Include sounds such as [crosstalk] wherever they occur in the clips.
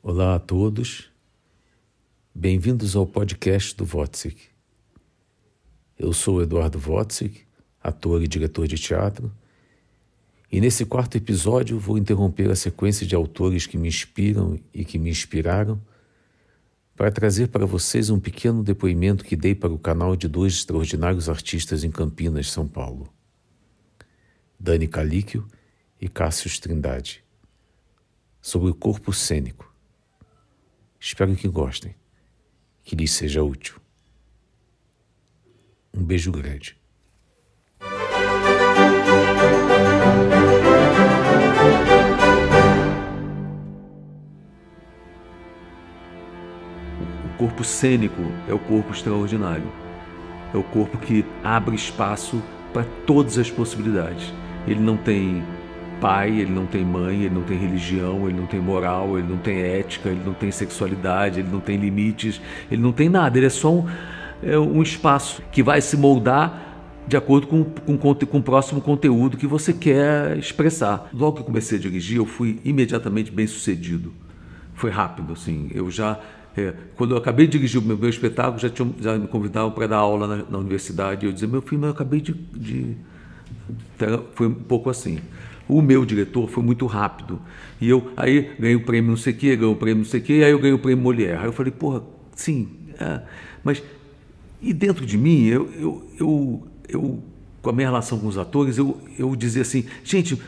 Olá a todos, bem-vindos ao podcast do Wotzik. Eu sou Eduardo Wotzik, ator e diretor de teatro, e nesse quarto episódio vou interromper a sequência de autores que me inspiram e que me inspiraram para trazer para vocês um pequeno depoimento que dei para o canal de dois extraordinários artistas em Campinas, São Paulo, Dani Calíquio e Cássio Trindade, sobre o corpo cênico Espero que gostem, que lhes seja útil. Um beijo grande. O corpo cênico é o corpo extraordinário. É o corpo que abre espaço para todas as possibilidades. Ele não tem pai, ele não tem mãe, ele não tem religião, ele não tem moral, ele não tem ética, ele não tem sexualidade, ele não tem limites, ele não tem nada. Ele é só um, é um espaço que vai se moldar de acordo com, com, com o próximo conteúdo que você quer expressar. Logo que eu comecei a dirigir, eu fui imediatamente bem sucedido. Foi rápido, assim. Eu já é, quando eu acabei de dirigir o meu, meu espetáculo, já, tinha, já me convidavam para dar aula na, na, universidade. Eu dizia, meu filho, eu acabei de, de. Foi um pouco assim. O meu diretor foi muito rápido. E eu aí ganhei o prêmio não sei o quê, ganhei o prêmio não sei o quê, aí eu ganhei o prêmio Molière. Aí eu falei, porra, sim, é, mas. E dentro de mim, eu, eu, eu, eu, com a minha relação com os atores, eu, eu dizia assim, gente,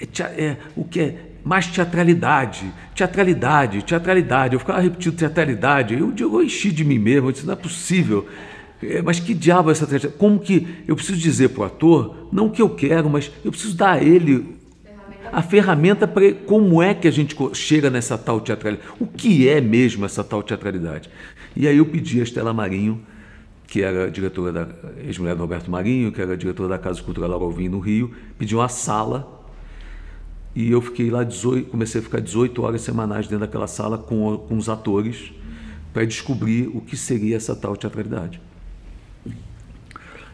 é, é, o que é mais teatralidade, teatralidade, teatralidade. Eu ficava repetindo teatralidade. Eu, eu enchi de mim mesmo, eu disse, não é possível. É, mas que diabo é essa teatralidade? Como que eu preciso dizer para o ator, não o que eu quero, mas eu preciso dar a ele a ferramenta para como é que a gente chega nessa tal teatralidade. O que é mesmo essa tal teatralidade? E aí eu pedi a Estela Marinho, que era diretora da ex-mulher do Roberto Marinho, que era diretora da Casa Cultural Alvim no Rio, pediu uma sala e eu fiquei lá 18, comecei a ficar 18 horas semanais dentro daquela sala com, com os atores para descobrir o que seria essa tal teatralidade.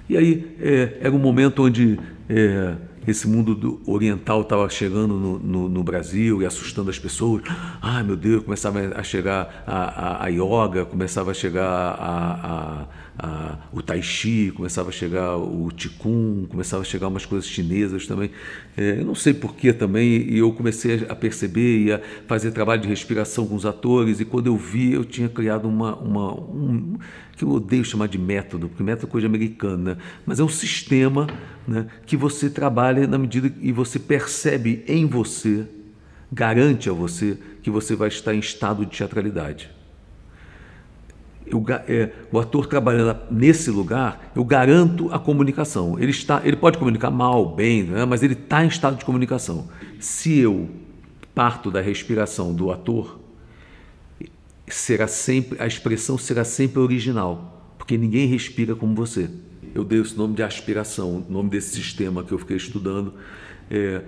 E aí é, era um momento onde é, esse mundo oriental estava chegando no, no, no, Brasil e assustando as pessoas. Ai meu Deus, começava a chegar a, a, a yoga, começava a chegar a, a, o tai chi, começava a chegar o qigong, começava a chegar umas coisas chinesas também. É, eu não sei porquê também, e eu comecei a perceber e a fazer trabalho de respiração com os atores, e quando eu vi, eu tinha criado uma, uma um, que eu odeio chamar de método, porque método é coisa americana, mas é um sistema né, que você trabalha na medida e você percebe em você, garante a você que você vai estar em estado de teatralidade. Eu, é, o ator trabalhando nesse lugar, eu garanto a comunicação. Ele está, ele pode comunicar mal, bem, né, mas ele está em estado de comunicação. Se eu parto da respiração do ator, será sempre a expressão será sempre original, porque ninguém respira como você. Eu dei esse nome de aspiração, o nome desse sistema que eu fiquei estudando, é,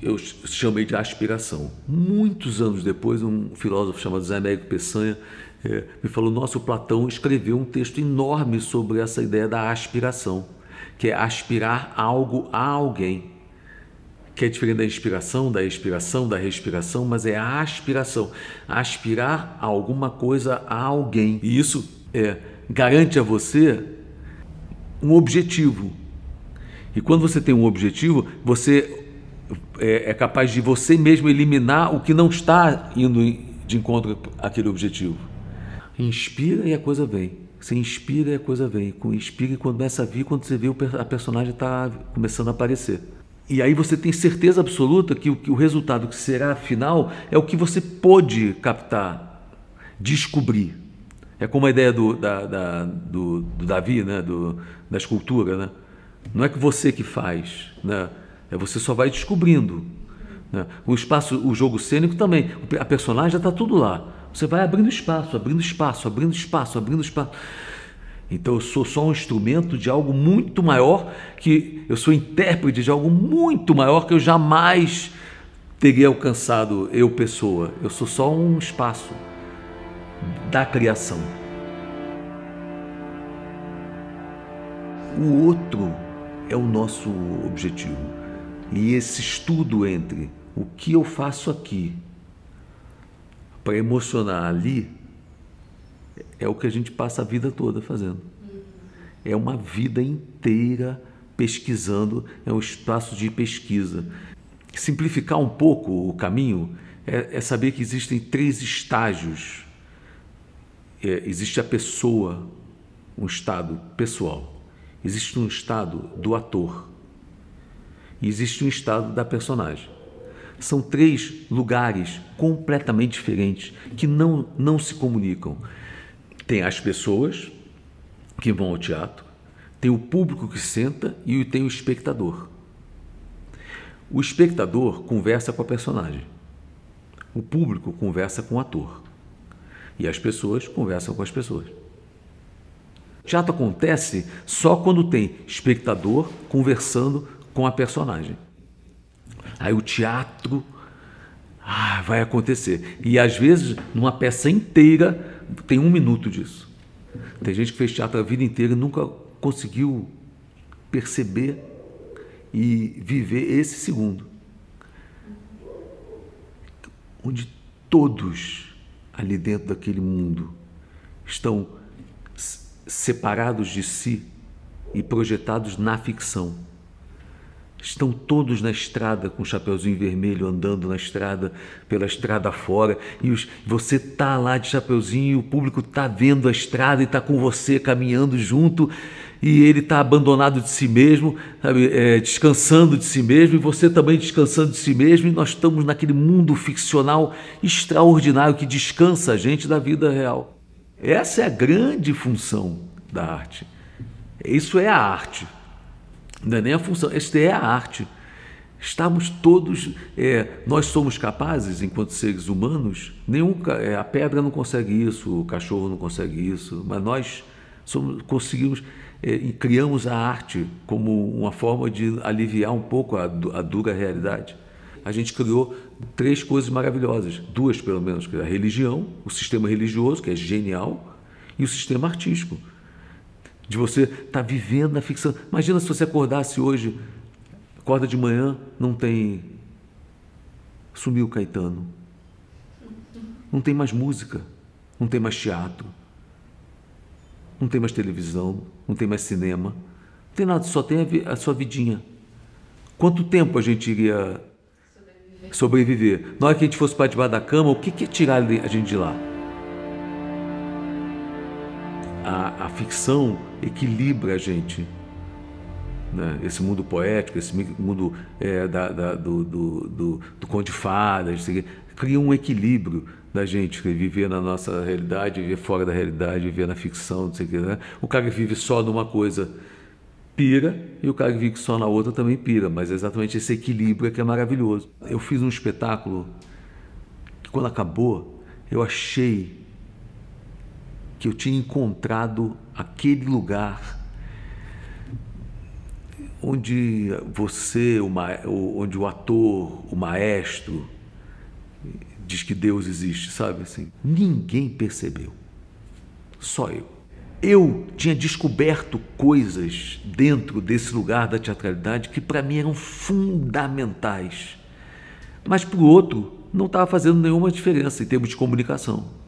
eu chamei de aspiração. Muitos anos depois, um filósofo chamado Zé Américo Peçanha é, me falou: Nossa, o Platão escreveu um texto enorme sobre essa ideia da aspiração, que é aspirar algo a alguém que é diferente da inspiração, da expiração, da respiração, mas é a aspiração. Aspirar alguma coisa a alguém. E isso é, garante a você um objetivo. E quando você tem um objetivo, você é, é capaz de você mesmo eliminar o que não está indo de encontro àquele objetivo. Inspira e a coisa vem. Você inspira e a coisa vem. Inspira e começa a vir quando você vê a personagem está começando a aparecer. E aí você tem certeza absoluta que o, que o resultado que será final é o que você pôde captar, descobrir. É como a ideia do, da, da, do, do Davi, né? do, da escultura. Né? Não é que você que faz, né? é você só vai descobrindo. Né? O espaço, o jogo cênico também, a personagem já está tudo lá. Você vai abrindo espaço, abrindo espaço, abrindo espaço, abrindo espaço. Então eu sou só um instrumento de algo muito maior, que eu sou intérprete de algo muito maior que eu jamais teria alcançado eu pessoa. Eu sou só um espaço da criação. O outro é o nosso objetivo. E esse estudo entre o que eu faço aqui para emocionar ali, é o que a gente passa a vida toda fazendo. É uma vida inteira pesquisando, é um espaço de pesquisa. Simplificar um pouco o caminho é, é saber que existem três estágios. É, existe a pessoa, um estado pessoal. Existe um estado do ator. E existe um estado da personagem. São três lugares completamente diferentes que não, não se comunicam. Tem as pessoas que vão ao teatro, tem o público que senta e tem o espectador. O espectador conversa com a personagem. O público conversa com o ator. E as pessoas conversam com as pessoas. O teatro acontece só quando tem espectador conversando com a personagem. Aí o teatro ah, vai acontecer. E às vezes, numa peça inteira, tem um minuto disso. Tem gente que fez teatro a vida inteira e nunca conseguiu perceber e viver esse segundo. Onde todos ali dentro daquele mundo estão separados de si e projetados na ficção. Estão todos na estrada com o chapeuzinho vermelho andando na estrada, pela estrada fora, e os, você tá lá de chapeuzinho, o público tá vendo a estrada e tá com você caminhando junto, e ele está abandonado de si mesmo, sabe, é, descansando de si mesmo, e você também descansando de si mesmo, e nós estamos naquele mundo ficcional extraordinário que descansa a gente da vida real. Essa é a grande função da arte. Isso é a arte. Não é nem a função, esta é a arte. Estamos todos, é, nós somos capazes, enquanto seres humanos, nenhum, é, a pedra não consegue isso, o cachorro não consegue isso, mas nós somos, conseguimos é, e criamos a arte como uma forma de aliviar um pouco a, a dura realidade. A gente criou três coisas maravilhosas, duas pelo menos, que é a religião, o sistema religioso, que é genial, e o sistema artístico. De você estar tá vivendo na ficção. Imagina se você acordasse hoje, acorda de manhã, não tem. Sumiu Caetano. Não tem mais música, não tem mais teatro, não tem mais televisão, não tem mais cinema, não tem nada, só tem a, a sua vidinha. Quanto tempo a gente iria sobreviver? sobreviver? Na hora que a gente fosse para debaixo da cama, o que, que é tirar a gente de lá? A, a ficção equilibra a gente. Né? Esse mundo poético, esse mundo é, da, da, do, do, do, do conto de fadas, cria um equilíbrio da gente, viver na nossa realidade, viver fora da realidade, viver na ficção, não sei o que, né? O cara que vive só numa coisa pira e o cara que vive só na outra também pira, mas é exatamente esse equilíbrio é que é maravilhoso. Eu fiz um espetáculo que quando acabou, eu achei que eu tinha encontrado aquele lugar onde você, o, onde o ator, o maestro, diz que Deus existe, sabe assim? Ninguém percebeu. Só eu. Eu tinha descoberto coisas dentro desse lugar da teatralidade que para mim eram fundamentais. Mas para o outro não estava fazendo nenhuma diferença em termos de comunicação.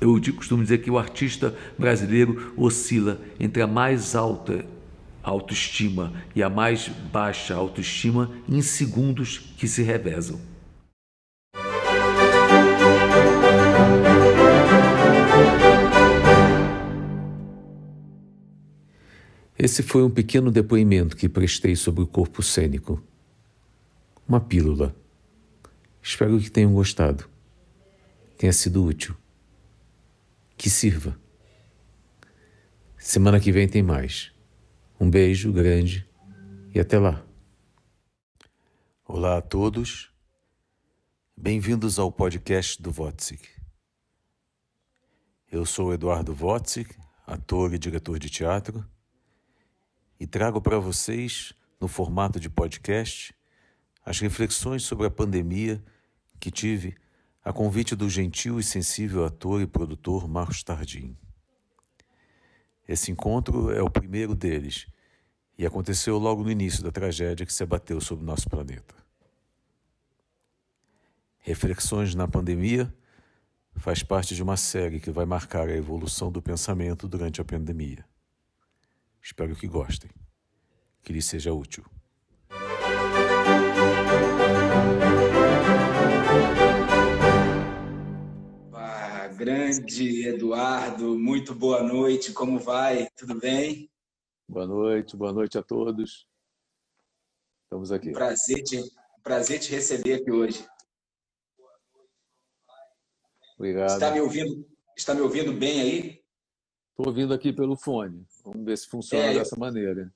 Eu costumo dizer que o artista brasileiro oscila entre a mais alta autoestima e a mais baixa autoestima em segundos que se revezam. Esse foi um pequeno depoimento que prestei sobre o corpo cênico. Uma pílula. Espero que tenham gostado. Tenha sido útil. Que sirva. Semana que vem tem mais. Um beijo grande e até lá. Olá a todos. Bem-vindos ao podcast do Wotzik. Eu sou Eduardo Wotzik, ator e diretor de teatro e trago para vocês, no formato de podcast, as reflexões sobre a pandemia que tive a convite do gentil e sensível ator e produtor Marcos Tardim. Esse encontro é o primeiro deles e aconteceu logo no início da tragédia que se abateu sobre nosso planeta. Reflexões na pandemia faz parte de uma série que vai marcar a evolução do pensamento durante a pandemia. Espero que gostem. Que lhe seja útil. Grande Eduardo, muito boa noite. Como vai? Tudo bem? Boa noite, boa noite a todos. Estamos aqui. Prazer te, prazer te receber aqui hoje. Obrigado. Está me ouvindo, está me ouvindo bem aí? Estou ouvindo aqui pelo fone. Vamos ver se funciona é, dessa maneira.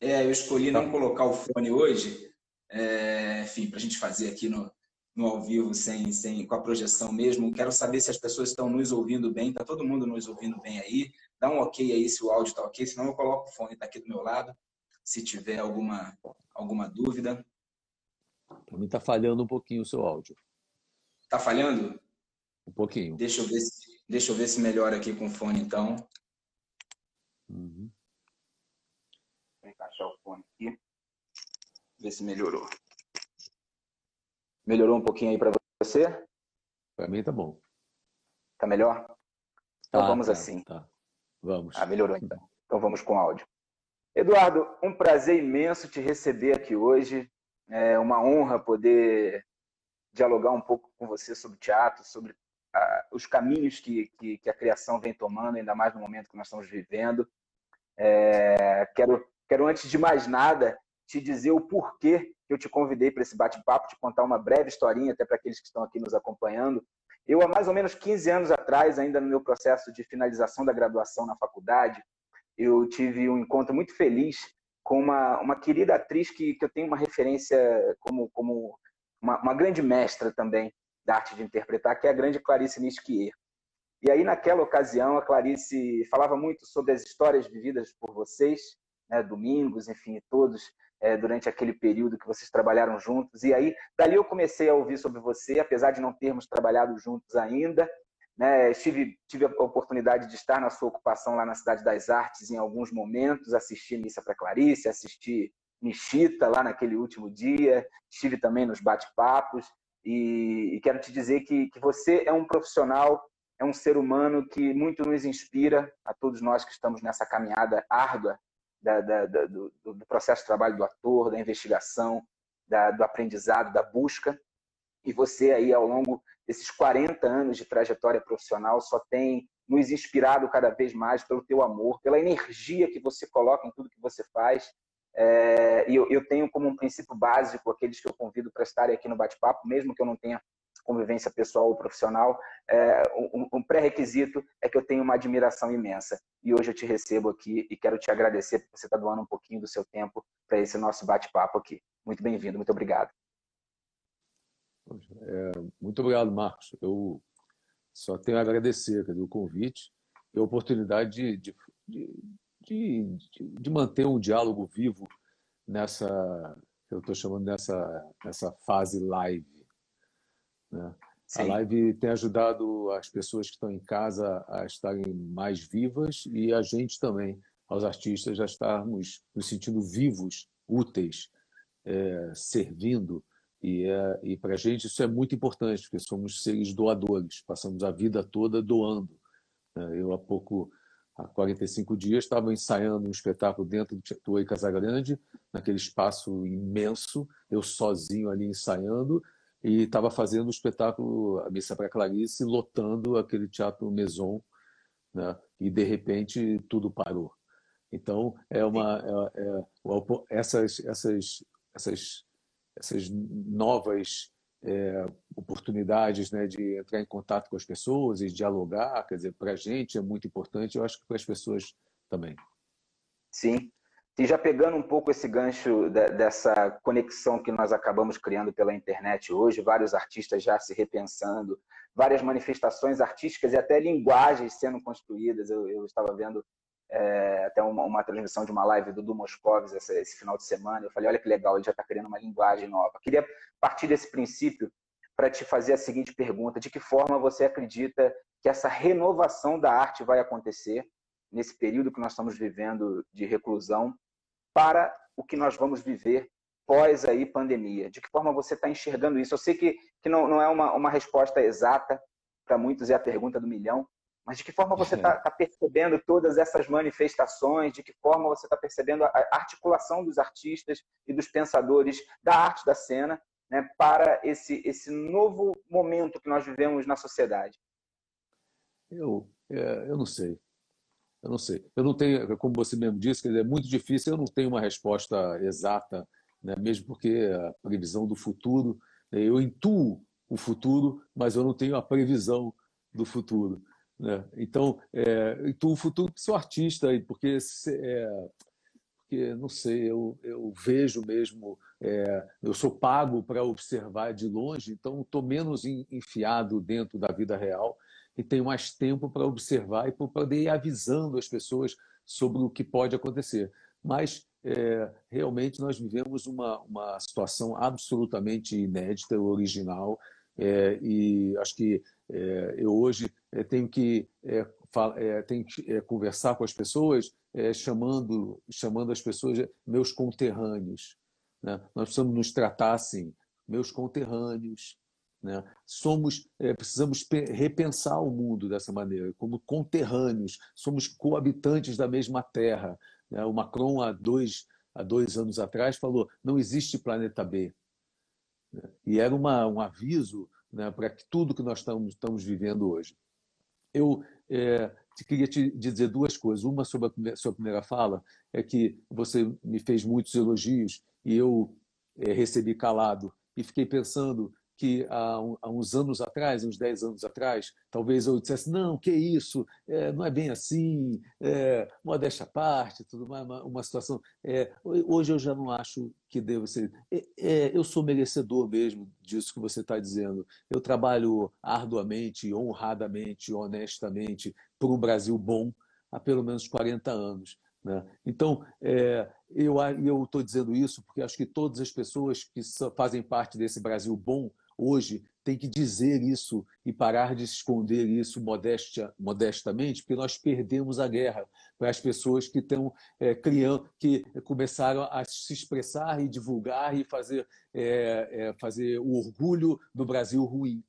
É, eu escolhi tá. não colocar o fone hoje, é, enfim, para a gente fazer aqui no, no ao vivo, sem, sem, com a projeção mesmo. Quero saber se as pessoas estão nos ouvindo bem. Está todo mundo nos ouvindo bem aí? Dá um ok aí se o áudio está ok, senão eu coloco o fone, está aqui do meu lado, se tiver alguma, alguma dúvida. Para mim está falhando um pouquinho o seu áudio. Está falhando? Um pouquinho. Deixa eu ver se, deixa eu ver se melhora aqui com o fone, então. Uhum. Vou encaixar o fone aqui. Ver se melhorou. Melhorou um pouquinho aí para você? Para mim tá bom. Tá melhor? Então tá, vamos tá, assim. Tá. Vamos. Ah, melhorou [laughs] então. Então vamos com áudio. Eduardo, um prazer imenso te receber aqui hoje. É uma honra poder dialogar um pouco com você sobre teatro, sobre os caminhos que, que, que, a criação vem tomando, ainda mais no momento que nós estamos vivendo. É, quero, quero, antes de mais nada, te dizer o porquê que eu te convidei para esse bate-papo, te contar uma breve historinha, até para aqueles que estão aqui nos acompanhando. Eu, há mais ou menos 15 anos atrás, ainda no meu processo de finalização da graduação na faculdade, eu tive um encontro muito feliz com uma, uma querida atriz que, que eu tenho uma referência como, como uma, uma grande mestra também, da arte de interpretar, que é a grande Clarice Nisquier. E aí, naquela ocasião, a Clarice falava muito sobre as histórias vividas por vocês, né, domingos, enfim, todos, é, durante aquele período que vocês trabalharam juntos. E aí, dali eu comecei a ouvir sobre você, apesar de não termos trabalhado juntos ainda. Né, tive, tive a oportunidade de estar na sua ocupação lá na Cidade das Artes em alguns momentos, assistir Missa para Clarice, assistir Michita lá naquele último dia, estive também nos bate-papos. E, e quero te dizer que, que você é um profissional, é um ser humano que muito nos inspira, a todos nós que estamos nessa caminhada árdua da, da, da, do, do, processo de trabalho do ator, da investigação, do aprendizado, da busca. E você aí, ao longo desses 40 anos de trajetória profissional, só tem nos inspirado cada vez mais pelo teu amor, pela energia que você coloca em tudo que você faz é, e eu, eu, tenho como um princípio básico aqueles que eu convido para estarem aqui no bate-papo, mesmo que eu não tenha convivência pessoal ou profissional, é, um, um pré-requisito é que eu tenho uma admiração imensa. E hoje eu te recebo aqui e quero te agradecer por você estar doando um pouquinho do seu tempo para esse nosso bate-papo aqui. Muito bem-vindo, muito obrigado. É, muito obrigado, Marcos. Eu só tenho a agradecer dizer, o convite e a oportunidade de, de, de de, manter um diálogo vivo nessa, eu estou chamando nessa fase live. Né? A live tem ajudado as pessoas que estão em casa a estarem mais vivas e a gente também, aos artistas, a estarmos nos sentindo vivos, úteis, é, servindo. E, é, e para a gente isso é muito importante, porque somos seres doadores, passamos a vida toda doando. Né? Eu há pouco há 45 dias, estava ensaiando um espetáculo dentro do Teatro Casagrande, naquele espaço imenso, eu sozinho ali ensaiando, e estava fazendo o espetáculo A Missa para Clarice, lotando aquele Teatro Maison, né? e de repente tudo parou. Então, é uma, é, é, essas, essas, essas, essas novas é, oportunidades né, de entrar em contato com as pessoas e dialogar, quer dizer, para a gente é muito importante, eu acho que para as pessoas também. Sim. E já pegando um pouco esse gancho dessa conexão que nós acabamos criando pela internet hoje, vários artistas já se repensando, várias manifestações artísticas e até linguagens sendo construídas. Eu, eu estava vendo é, até uma, uma, transmissão de uma live do Du Moscovis esse, esse, final de semana. Eu falei, olha que legal, ele já está criando uma linguagem nova. Queria partir desse princípio para te fazer a seguinte pergunta: de que forma você acredita que essa renovação da arte vai acontecer nesse período que nós estamos vivendo de reclusão para o que nós vamos viver pós aí pandemia? De que forma você está enxergando isso? Eu sei que, que não, não é uma, uma resposta exata, para muitos é a pergunta do milhão. Mas de que forma você está tá percebendo todas essas manifestações? De que forma você está percebendo a articulação dos artistas e dos pensadores da arte da cena né, para esse, esse novo momento que nós vivemos na sociedade? Eu, é, eu não sei. Eu não sei. Eu não tenho, como você mesmo disse, é muito difícil. Eu não tenho uma resposta exata, né? mesmo porque a previsão do futuro, né? eu intuo o futuro, mas eu não tenho a previsão do futuro. Né? Então, é, intuo o futuro porque sou artista, porque, é, porque não sei, eu, eu vejo mesmo, é, eu sou pago para observar de longe, então estou menos enfiado dentro da vida real e tenho mais tempo para observar e para poder ir avisando as pessoas sobre o que pode acontecer. Mas é, realmente nós vivemos uma, uma situação absolutamente inédita, original, é, e acho que é, eu hoje é, tenho que, é, é, tenho que conversar com as pessoas, chamando, chamando as pessoas meus conterrâneos. Né? Nós precisamos nos tratar assim, meus conterrâneos, né? Somos, é, precisamos repensar o mundo dessa maneira, como conterrâneos, somos coabitantes da mesma terra. Né? O Macron, há dois, há dois anos atrás, falou: não existe planeta B. Né? E era uma, um aviso né, para tudo que nós estamos, estamos vivendo hoje. Eu é, queria te dizer duas coisas. Uma sobre a primeira, sua primeira fala é que você me fez muitos elogios e eu é, recebi calado e fiquei pensando que há, há, uns anos atrás, uns 10 anos atrás, talvez eu dissesse, não, que isso, é, não é bem assim, é, modéstia à parte, tudo mais, uma, uma situação. É, hoje eu já não acho que deva ser. É, é, eu sou merecedor mesmo disso que você está dizendo. Eu trabalho arduamente, honradamente, honestamente, por um Brasil bom há pelo menos 40 anos. Né? Então, é, eu estou dizendo isso porque acho que todas as pessoas que fazem parte desse Brasil bom hoje tem que dizer isso e parar de esconder isso modestamente, porque nós perdemos a guerra para as pessoas que estão é, criando, que começaram a se expressar e divulgar e fazer, é, é, fazer o orgulho do Brasil ruim.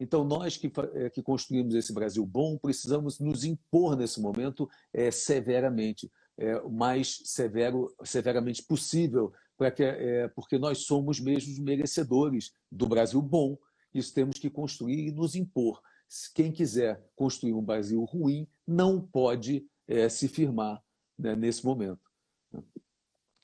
Então, nós que, é, que construímos esse Brasil bom, precisamos nos impor nesse momento é, severamente, é, o mais severo, severamente possível, que, é, porque nós somos mesmo merecedores do Brasil bom. Isso temos que construir e nos impor. Quem quiser construir um Brasil ruim não pode é, se firmar né, nesse momento.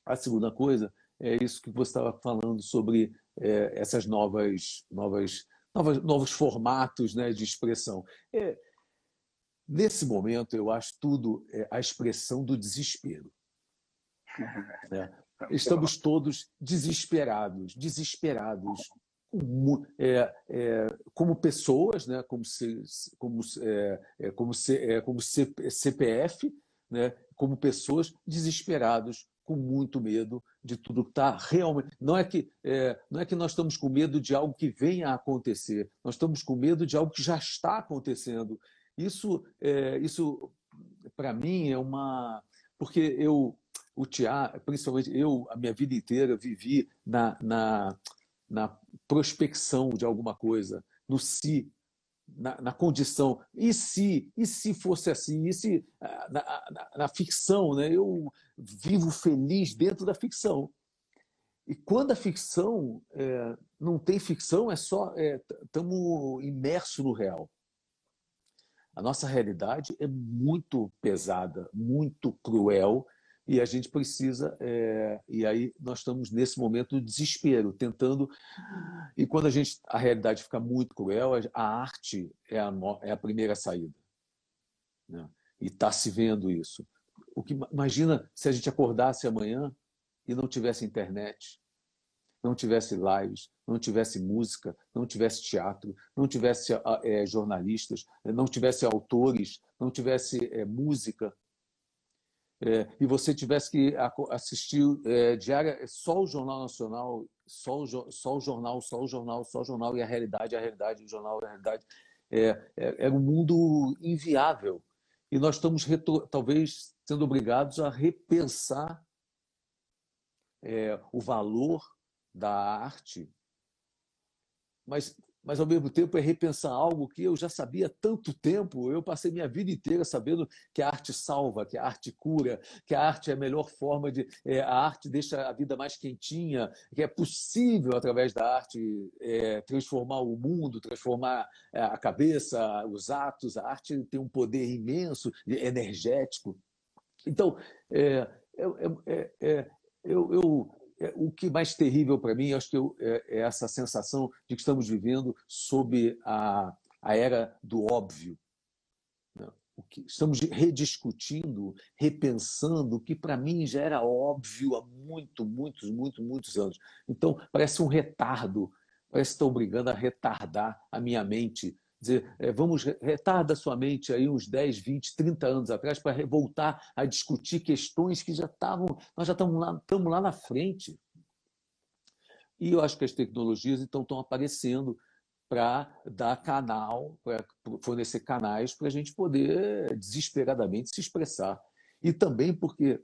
A segunda coisa é isso que você estava falando sobre é, essas novas, novas, novas, novos formatos né, de expressão. É, nesse momento, eu acho tudo é, a expressão do desespero. [laughs] Né? Estamos todos desesperados, desesperados, como, é, é, como pessoas, né? como, como, é, é como, é, como CPF, né? como pessoas desesperados, com muito medo de tudo que está realmente. Não é, que, é, não é que nós estamos com medo de algo que venha a acontecer, nós estamos com medo de algo que já está acontecendo. Isso, isso para mim, é uma. Porque eu, o teatro, principalmente eu, a minha vida inteira, vivi na, na, na prospecção de alguma coisa, no si, na, na, condição. E se, e se fosse assim? E se ah, na, na, na, ficção, né? Eu vivo feliz dentro da ficção. E quando a ficção é, não tem ficção, é só estamos é, imersos no real. A nossa realidade é muito pesada, muito cruel e a gente precisa, é, e aí nós estamos nesse momento de desespero, tentando. E quando a gente a realidade fica muito cruel, a arte é a, é a primeira saída. Né? E está se vendo isso. O que imagina se a gente acordasse amanhã e não tivesse internet, não tivesse lives, não tivesse música, não tivesse teatro, não tivesse é, jornalistas, não tivesse autores, não tivesse é, música, é, e você tivesse que assistir é, diária só o Jornal Nacional, só o, só o jornal, só o jornal, só o jornal e a realidade, a realidade, o jornal, a realidade, é, é, é um mundo inviável. E nós estamos, talvez, sendo obrigados a repensar é, o valor da arte. Mas mas ao mesmo tempo é repensar algo que eu já sabia há tanto tempo. Eu passei minha vida inteira sabendo que a arte salva, que a arte cura, que a arte é a melhor forma de. É, a arte deixa a vida mais quentinha, que é possível, através da arte, é, transformar o mundo, transformar é, a cabeça, os atos. A arte tem um poder imenso, energético. Então, é, é, é, eu, eu o que mais terrível para mim, acho que eu, é, é, essa sensação de que estamos vivendo sob a, a era do óbvio. Né? O que, estamos rediscutindo, repensando o que para mim já era óbvio há muito, muitos, muitos, muitos anos. Então, parece um retardo, parece que estão brigando a retardar a minha mente dizer, é, vamos retarda sua mente aí uns 10, 20, 30 anos atrás para voltar a discutir questões que já estavam, nós já estamos lá, estamos lá na frente. E eu acho que as tecnologias então estão aparecendo para dar canal, para fornecer canais para a gente poder desesperadamente se expressar. E também porque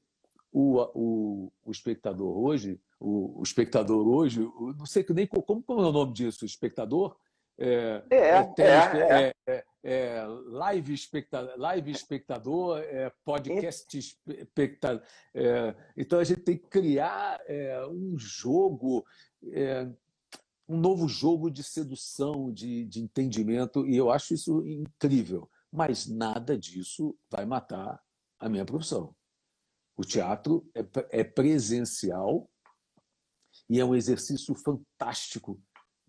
o, o, o espectador hoje, o, o espectador hoje, não sei nem como, como é o nome disso, espectador, é, é, é, é, é, live, espectador, live espectador, é, podcast espectador. É, então a gente tem que criar é, um jogo, é, um novo jogo de sedução, de, de entendimento, e eu acho isso incrível. Mas nada disso vai matar a minha profissão. O teatro é, é presencial e é um exercício fantástico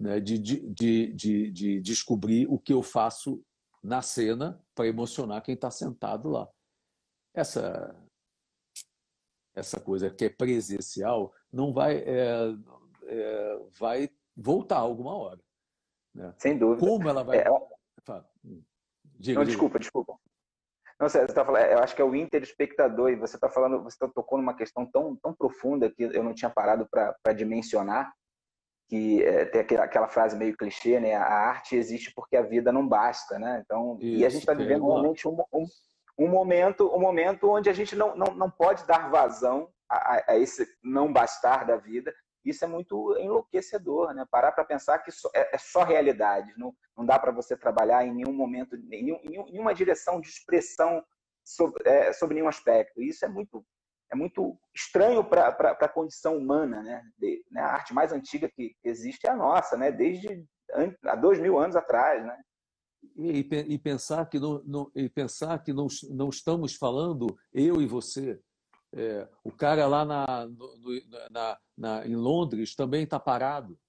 né, de, de, de, de descobrir o que eu faço na cena para emocionar quem está sentado lá. Essa, essa coisa que é presencial não vai, é, é, vai voltar alguma hora. Né? Sem dúvida. Como ela vai. É... Hum. Diga, não, desculpa, desculpa. Não, você está falando, eu acho que é o interespectador, e você está falando, você está tocando uma questão tão, tão profunda que eu não tinha parado para dimensionar, que é, tem aquela, aquela, frase meio clichê, né? A arte existe porque a vida não basta, né? Então, Isso, e a gente está vivendo realmente um, um, um, momento, um momento onde a gente não, não, não pode dar vazão a, a esse não bastar da vida. Isso é muito enlouquecedor, né? Parar para pensar que é, é, só realidade, não, não dá para você trabalhar em nenhum momento, em, nenhum, em nenhuma direção de expressão sobre, é, sobre nenhum aspecto. Isso é muito é muito estranho para a condição humana, né? De, né? A arte mais antiga que existe é a nossa, né? Desde há dois mil anos atrás, né? E, e pensar que não, não, e pensar que não, não estamos falando eu e você. É, o cara lá na, no, na, na, em Londres também está parado.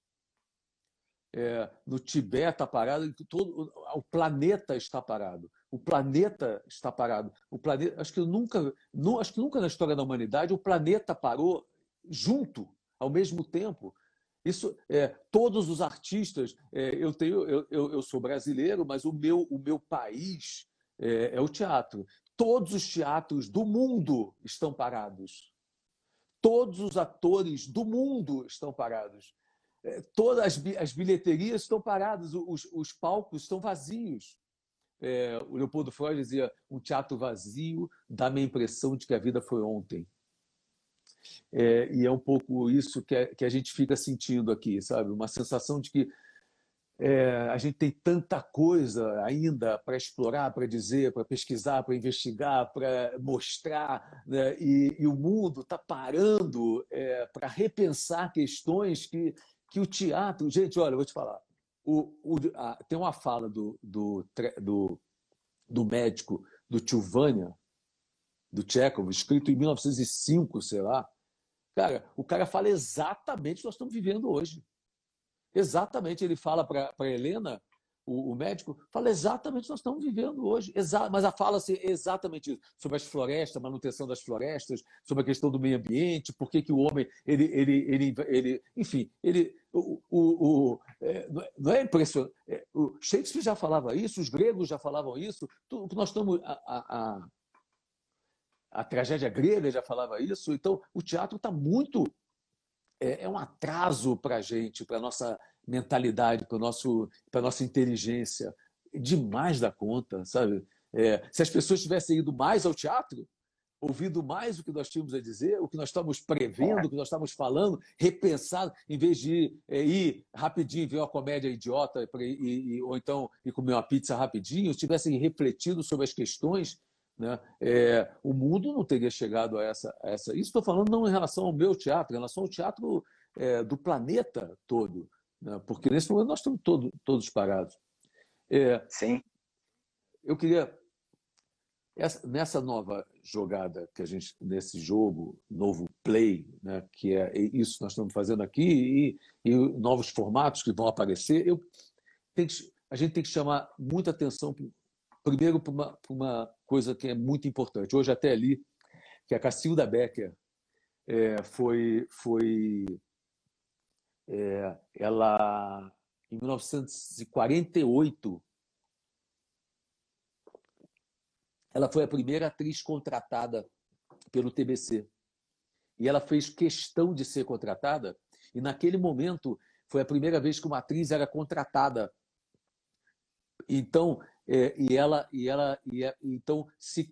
É, no Tibete está parado, todo, o planeta está parado o planeta está parado. O planeta, acho que nunca, não, acho que nunca na história da humanidade o planeta parou junto, ao mesmo tempo. Isso, é, todos os artistas, é, eu tenho, eu, eu, eu, sou brasileiro, mas o meu, o meu país é, é o teatro. Todos os teatros do mundo estão parados. Todos os atores do mundo estão parados. É, todas as, as bilheterias estão paradas, os, os palcos estão vazios é, o Leopoldo Freud dizia: um teatro vazio dá-me a impressão de que a vida foi ontem. É, e é um pouco isso que, é, que, a gente fica sentindo aqui, sabe? Uma sensação de que é, a gente tem tanta coisa ainda para explorar, para dizer, para pesquisar, para investigar, para mostrar, né? e, e, o mundo está parando é, para repensar questões que, que o teatro. Gente, olha, eu vou te falar o, o, a, tem uma fala do, do, do, do médico do tio Vânia, do Chekhov, escrito em 1905, sei lá. Cara, o cara fala exatamente o que nós estamos vivendo hoje. Exatamente, ele fala para Helena o, o, médico fala exatamente o que nós estamos vivendo hoje. Exa mas fala-se exatamente isso, sobre as florestas, manutenção das florestas, sobre a questão do meio ambiente, por que, que o homem, ele, ele, ele, ele enfim, ele, o, o, o é, não é, é impressionante. É, o Shakespeare já falava isso, os gregos já falavam isso, tudo, nós estamos. A, a, a, a tragédia grega já falava isso, então o teatro está muito. É, é um atraso para a gente, para a nossa mentalidade, para a nossa inteligência. Demais da conta, sabe? É, se as pessoas tivessem ido mais ao teatro, ouvido mais o que nós tínhamos a dizer, o que nós estávamos prevendo, o que nós estávamos falando, repensado, em vez de é, ir rapidinho ver uma comédia idiota e, e, ou então ir comer uma pizza rapidinho, tivessem refletido sobre as questões, né, é, o mundo não teria chegado a essa. A essa. Isso estou falando não em relação ao meu teatro, em relação ao teatro é, do planeta todo, né, porque nesse momento nós estamos todo, todos parados. É, Sim. Eu queria essa, nessa nova jogada que a gente, nesse jogo, novo play, né, que é isso que nós estamos fazendo aqui, e, e novos formatos que vão aparecer, eu, que, a gente tem que chamar muita atenção, primeiro, para uma, uma, coisa que é muito importante. Hoje, até ali, que a Cacilda Becker é, foi. foi é, ela, em 1948, Ela foi a primeira atriz contratada pelo TBC. E ela fez questão de ser contratada, e naquele momento foi a primeira vez que uma atriz era contratada. Então, é, e ela, e ela, e é, então se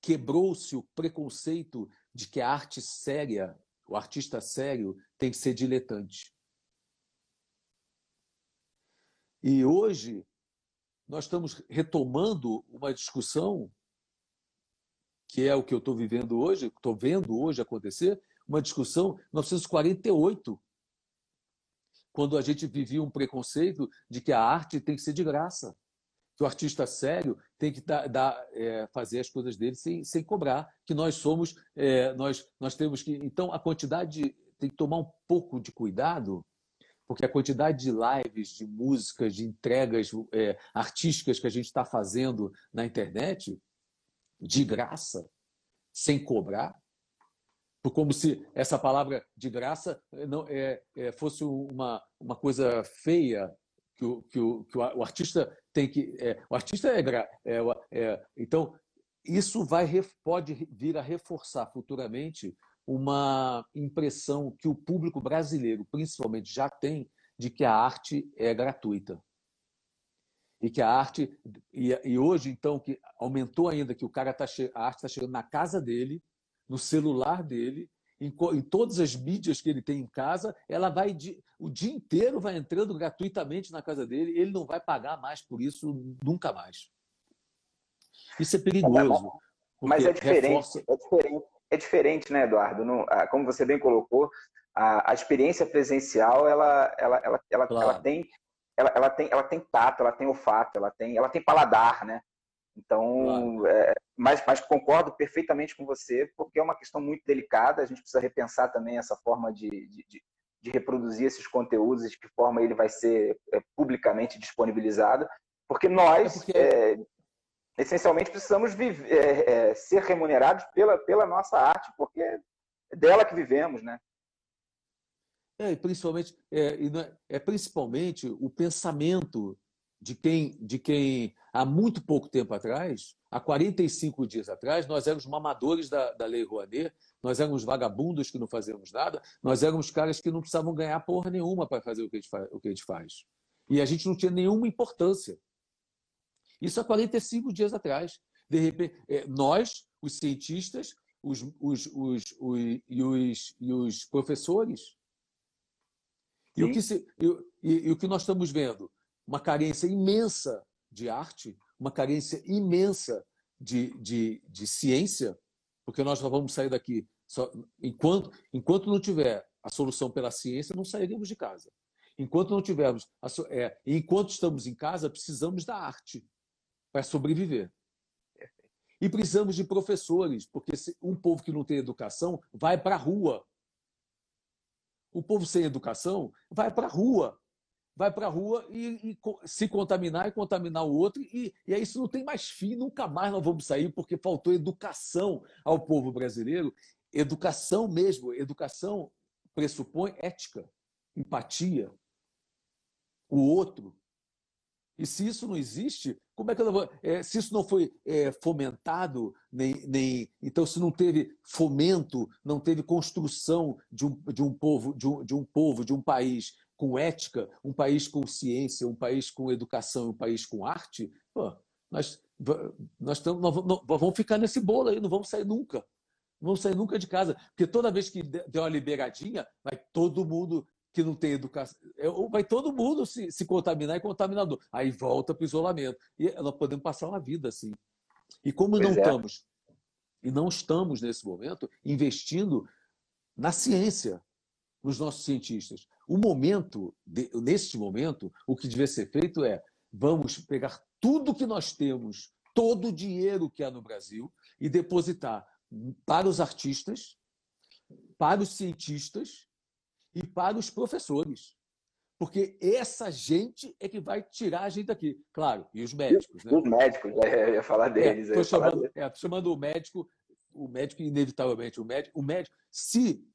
quebrou-se o preconceito de que a arte séria, o artista sério, tem que ser diletante. E hoje nós estamos retomando uma discussão que é o que eu estou vivendo hoje, estou vendo hoje acontecer, uma discussão 1948, quando a gente vivia um preconceito de que a arte tem que ser de graça, que o artista sério tem que dar, dar é, fazer as coisas dele sem, sem cobrar, que nós somos, é, nós, nós temos que. Então, a quantidade tem que tomar um pouco de cuidado porque a quantidade de lives, de músicas, de entregas é, artísticas que a gente está fazendo na internet, de graça, sem cobrar, como se essa palavra de graça não é, é fosse uma, uma coisa feia que o, que o, que o artista tem que. É, o artista é, é, é. Então, isso vai, pode vir a reforçar futuramente uma impressão que o público brasileiro, principalmente, já tem de que a arte é gratuita. E que a arte. E, e hoje, então, que aumentou ainda que o cara tá a arte está chegando na casa dele, no celular dele, em, em, todas as mídias que ele tem em casa, ela vai o dia inteiro vai entrando gratuitamente na casa dele, ele não vai pagar mais por isso nunca mais. Isso é perigoso. Mas é diferente, reforça... é diferente é diferente, né, Eduardo? Ah, como você bem colocou, a, a experiência presencial ela, ela, ela, ela, claro. ela, tem, ela, ela, tem, ela tem tato, ela tem olfato, ela tem, ela tem paladar, né? Então, claro. é, mas, mas concordo perfeitamente com você, porque é uma questão muito delicada, a gente precisa repensar também essa forma de, de, de, reproduzir esses conteúdos, de que forma ele vai ser é, publicamente disponibilizado, porque nós, é porque... É, essencialmente precisamos viver, é, é, ser remunerados pela, pela nossa arte, porque é dela que vivemos, né? É, e principalmente, é, é principalmente o pensamento de quem, de quem há muito pouco tempo atrás, há 45 dias atrás, nós éramos mamadores da, da Lei Rouanet, nós éramos vagabundos que não fazíamos nada, nós éramos caras que não precisavam ganhar porra nenhuma para fazer o que, a gente faz, o que a gente faz. E a gente não tinha nenhuma importância. Isso há 45 dias atrás. De repente, é, nós, os cientistas, os, os, os, os, e, os, e os professores. E o, que se, e, e, e o que nós estamos vendo? Uma carência imensa de arte, uma carência imensa de, de, de ciência, porque nós só vamos sair daqui só, enquanto, enquanto não tiver a solução pela ciência, não sairemos de casa. Enquanto não tivermos, a, é, enquanto estamos em casa, precisamos da arte para sobreviver. E precisamos de professores, porque um povo que não tem educação vai para a rua. O povo sem educação vai para a rua. Vai para a rua e, e, se contaminar e contaminar o outro. E, e aí isso não tem mais fim, nunca mais nós vamos sair, porque faltou educação ao povo brasileiro. Educação mesmo. Educação pressupõe ética, empatia. O outro, e se isso não existe, como é que eu vou. É, se isso não foi é, fomentado, nem, nem, então se não teve fomento, não teve construção de um, de um povo, de um, de um povo, de um país com ética, um país com ciência, um país com educação, um país com arte, pô, nós, nós, tamo, nós, nós vamos ficar nesse bolo aí, não vamos sair nunca. Não vamos sair nunca de casa. Porque toda vez que der uma liberadinha, vai todo mundo que não tem educação. É, vai todo mundo se, se contaminar e contaminador. Aí volta para o isolamento. E nós podemos passar uma vida assim. E como pois não é. estamos, e não estamos nesse momento, investindo na ciência, nos nossos cientistas. O momento, neste momento, o que devia ser feito é vamos pegar tudo que nós temos, todo o dinheiro que há no Brasil, e depositar para os artistas, para os cientistas e para os professores. Porque essa gente é que vai tirar a gente daqui. Claro, e os médicos. Né? Os médicos, eu ia falar deles. Estou é, chamando, é, chamando o médico, o médico, inevitavelmente, o médico, o médico, se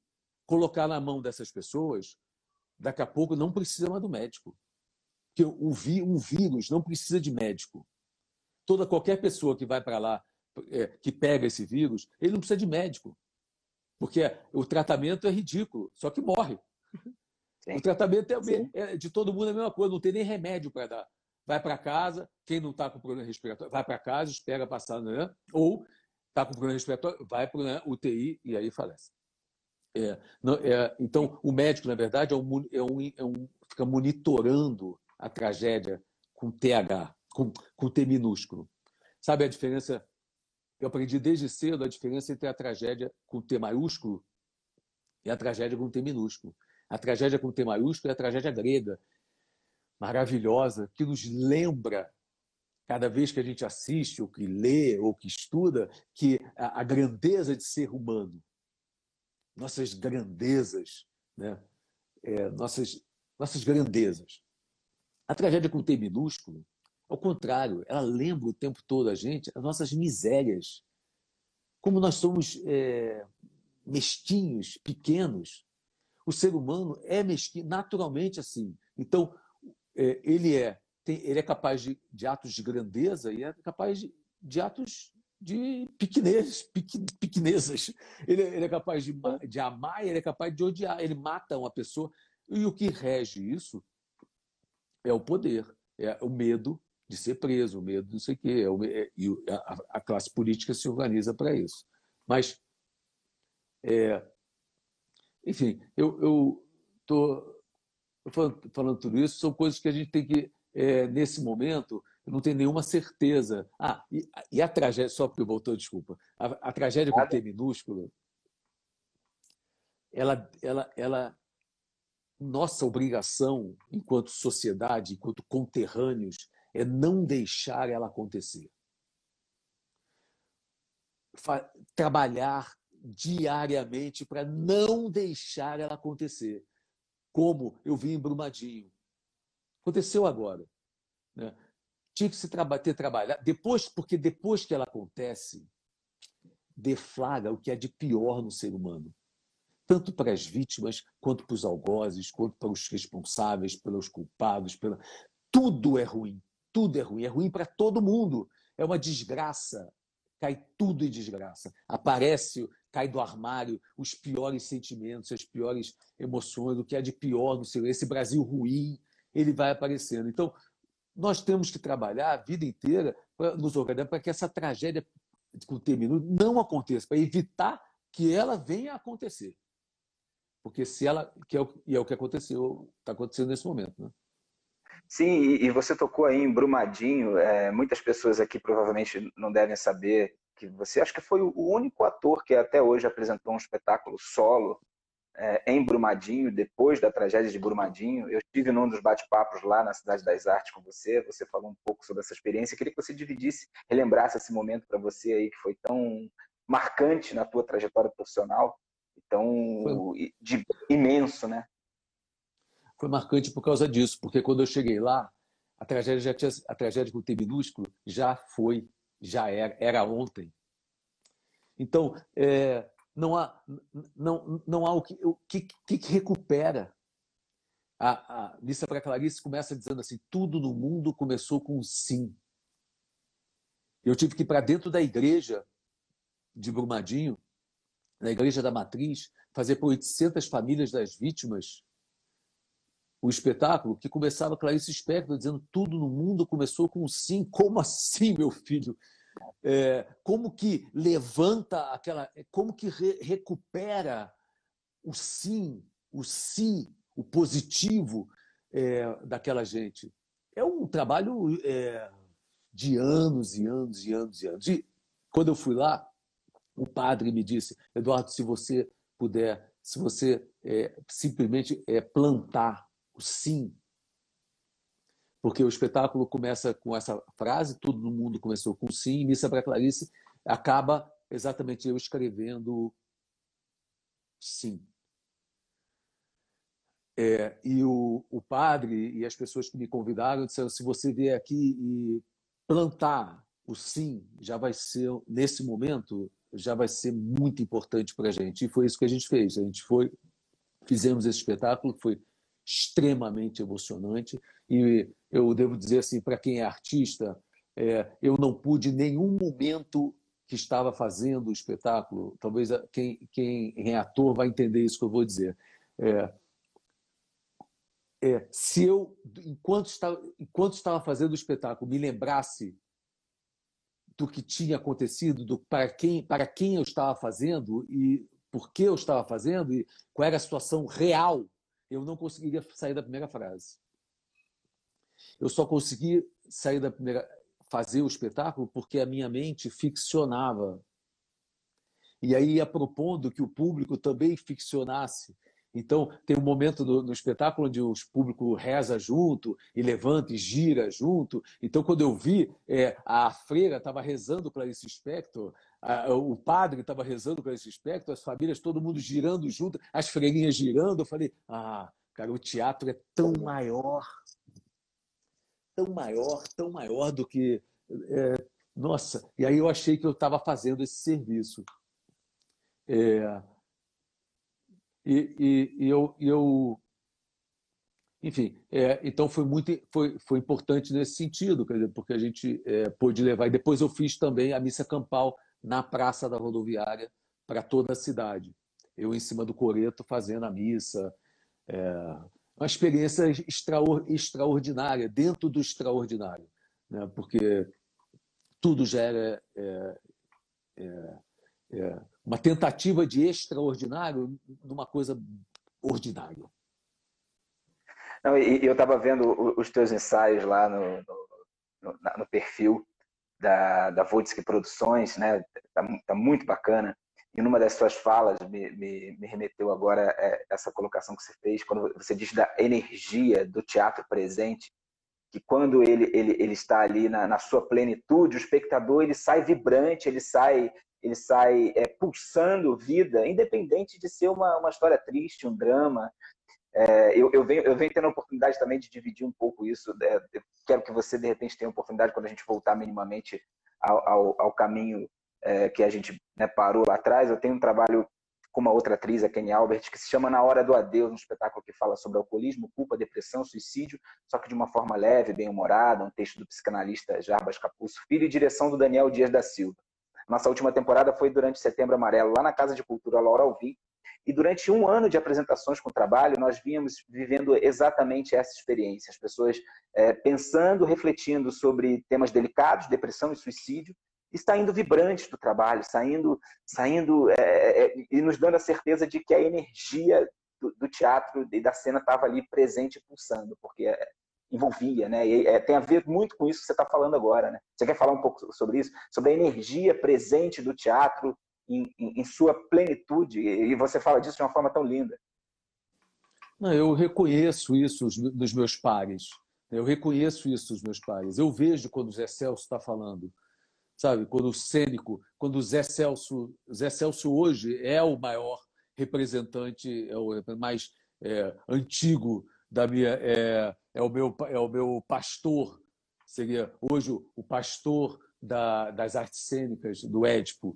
colocar na mão dessas pessoas, daqui a pouco não precisa mais do médico. Porque o vi, um vírus não precisa de médico. Toda qualquer pessoa que vai para lá, é, que pega esse vírus, ele não precisa de médico. Porque o tratamento é ridículo, só que morre. Sim. O tratamento é, é, de todo mundo é a mesma coisa, não tem nem remédio para dar. Vai para casa, quem não está com problema respiratório, vai para casa, espera passar, né? ou está com problema respiratório, vai para o né, UTI e aí falece. É, não, é, então, o médico, na verdade, é um, é um, é um, fica monitorando a tragédia com TH, com, com T minúsculo. Sabe a diferença? Eu aprendi desde cedo a diferença entre a tragédia com T maiúsculo e a tragédia com T minúsculo. A tragédia com T maiúsculo é a tragédia grega, maravilhosa, que nos lembra, cada vez que a gente assiste, ou que lê, ou que estuda, que a, a grandeza de ser humano, nossas grandezas, né? É, nossas, nossas grandezas. A tragédia com T minúsculo, ao contrário, ela lembra o tempo todo a gente as nossas misérias. Como nós somos é, mesquinhos, pequenos, o ser humano é mesquinho, naturalmente assim. Então, é, ele é tem, ele é capaz de, de, atos de grandeza e é capaz de, de atos de pequenezes, pequenezas. Ele, ele, é capaz de, de amar e ele é capaz de odiar. Ele mata uma pessoa. E o que rege isso é o poder, é o medo de ser preso, o medo de não sei o quê. É o, é, e a, a, classe política se organiza para isso. Mas é, enfim, eu estou falando, falando, tudo isso, são coisas que a gente tem que, é, nesse momento, eu não tenho nenhuma certeza. Ah, e, e a tragédia, só porque voltou, desculpa, a, a tragédia com T minúsculo, ela, ela, ela, nossa obrigação enquanto sociedade, enquanto conterrâneos, é não deixar ela acontecer. Fa trabalhar diariamente para não deixar ela acontecer. Como eu vi em Brumadinho. Aconteceu agora. Né? Tinha que se traba ter trabalhado. Depois, porque depois que ela acontece, deflaga o que é de pior no ser humano. Tanto para as vítimas, quanto para os algozes, quanto para os responsáveis, pelos culpados. Pela... Tudo é ruim. Tudo é ruim. É ruim para todo mundo. É uma desgraça cai tudo em desgraça. Aparece, cai do armário os piores sentimentos, as piores emoções, o que é de pior no seu. Esse Brasil ruim, ele vai aparecendo. Então, nós temos que trabalhar a vida inteira para nos organizar para que essa tragédia com não aconteça, para evitar que ela venha a acontecer. Porque se ela, que é o, e é o que aconteceu, está acontecendo nesse momento, né? Sim, e você tocou aí em Brumadinho. É, muitas pessoas aqui provavelmente não devem saber que você acho que foi o único ator que até hoje apresentou um espetáculo solo é, em Brumadinho, depois da tragédia de Brumadinho. Eu estive num dos bate-papos lá na Cidade das Artes com você. Você falou um pouco sobre essa experiência. Eu queria que você dividisse, relembrasse esse momento para você aí que foi tão marcante na tua trajetória profissional, tão de, imenso, né? foi marcante por causa disso, porque quando eu cheguei lá, a tragédia já tinha, a tragédia com o T minúsculo já foi, já era, era ontem. Então, é, não há, não, não há o que, o que, que recupera. A, a Missa para Clarice começa dizendo assim: tudo no mundo começou com um sim. Eu tive que ir para dentro da igreja de Brumadinho, na igreja da Matriz, fazer para 800 famílias das vítimas o espetáculo que começava Clarice Spector dizendo tudo no mundo começou com sim. Como assim, meu filho? É, como que levanta aquela. Como que re recupera o sim, o sim, o positivo é, daquela gente? É um trabalho é, de anos e anos e anos e anos. E quando eu fui lá, o padre me disse: Eduardo, se você puder, se você é, simplesmente é, plantar o sim. Porque o espetáculo começa com essa frase, tudo no mundo começou com sim, Missa para Clarice acaba exatamente eu escrevendo sim. É, e o, o padre e as pessoas que me convidaram disseram: se você vier aqui e plantar o sim, já vai ser, nesse momento, já vai ser muito importante para a gente. E foi isso que a gente fez. A gente foi, fizemos esse espetáculo, foi extremamente emocionante. E eu devo dizer assim, para quem é artista, é, eu não pude em nenhum momento que estava fazendo o espetáculo, talvez quem, quem é ator vai entender isso que eu vou dizer. É, é, se eu, enquanto estava, enquanto estava fazendo o espetáculo, me lembrasse do que tinha acontecido, do para quem, para quem eu estava fazendo e por que eu estava fazendo e qual era a situação real eu não conseguiria sair da primeira frase. Eu só consegui sair da primeira fazer o espetáculo porque a minha mente ficcionava. E aí ia propondo que o público também ficcionasse. Então, tem um momento no, no, espetáculo onde o público reza junto e levanta e gira junto. Então, quando eu vi, é, a freira estava rezando para esse espectro, a, o padre estava rezando para esse espectro, as famílias, todo mundo girando junto, as freirinhas girando. Eu falei, ah, cara, o teatro é tão maior, tão maior, tão maior do que. É, nossa, e aí eu achei que eu estava fazendo esse serviço. É, e, e, e eu, eu, enfim, é, então foi muito foi, foi importante nesse sentido, dizer, porque a gente é, pôde levar. E depois eu fiz também a missa campal na praça da rodoviária para toda a cidade. Eu em cima do coreto fazendo a missa. É, uma experiência extraordinária, dentro do extraordinário, né? porque tudo já era é, é, é, uma tentativa de extraordinário numa coisa ordinária. Não, e, eu estava vendo os teus ensaios lá no, no, no perfil da, da Vodsky Produções, né? Tá, tá, muito bacana. E numa das suas falas me, me, me remeteu agora é, essa colocação que você fez, quando você diz da energia do teatro presente, que quando ele, ele, ele está ali na, na sua plenitude, o espectador ele sai vibrante, ele sai ele sai é, pulsando vida, independente de ser uma, uma história triste, um drama. É, eu, eu, venho, eu venho tendo a oportunidade também de dividir um pouco isso. Né? quero que você, de repente, tenha a oportunidade, quando a gente voltar minimamente ao, ao, ao caminho é, que a gente né, parou lá atrás. Eu tenho um trabalho com uma outra atriz, a Kenny Albert, que se chama Na Hora do Adeus, um espetáculo que fala sobre alcoolismo, culpa, depressão, suicídio, só que de uma forma leve, bem humorada, um texto do psicanalista Jarbas Capuzzo Filho e direção do Daniel Dias da Silva. Nossa última temporada foi durante Setembro Amarelo, lá na Casa de Cultura Laura Alvim. E durante um ano de apresentações com o trabalho, nós vínhamos vivendo exatamente essa experiência. As pessoas é, pensando, refletindo sobre temas delicados, depressão e suicídio, e saindo vibrantes do trabalho, saindo, saindo é, é, é, e nos dando a certeza de que a energia do, do teatro e da cena estava ali presente e pulsando, porque é, envolvia, né? E é, tem a ver muito com isso que você está falando agora, né? Você quer falar um pouco sobre isso? Sobre a energia presente do teatro em, em, em sua plenitude, e você fala disso de uma forma tão linda. Não, eu reconheço isso dos meus pares. Eu reconheço isso dos meus pares. Eu vejo quando o Zé Celso está falando, sabe? Quando o cênico, quando o Zé Celso, Zé Celso hoje é o maior representante, é o mais é, antigo da minha, é, é o meu, é o meu pastor, seria hoje o pastor da, das artes cênicas do Édipo,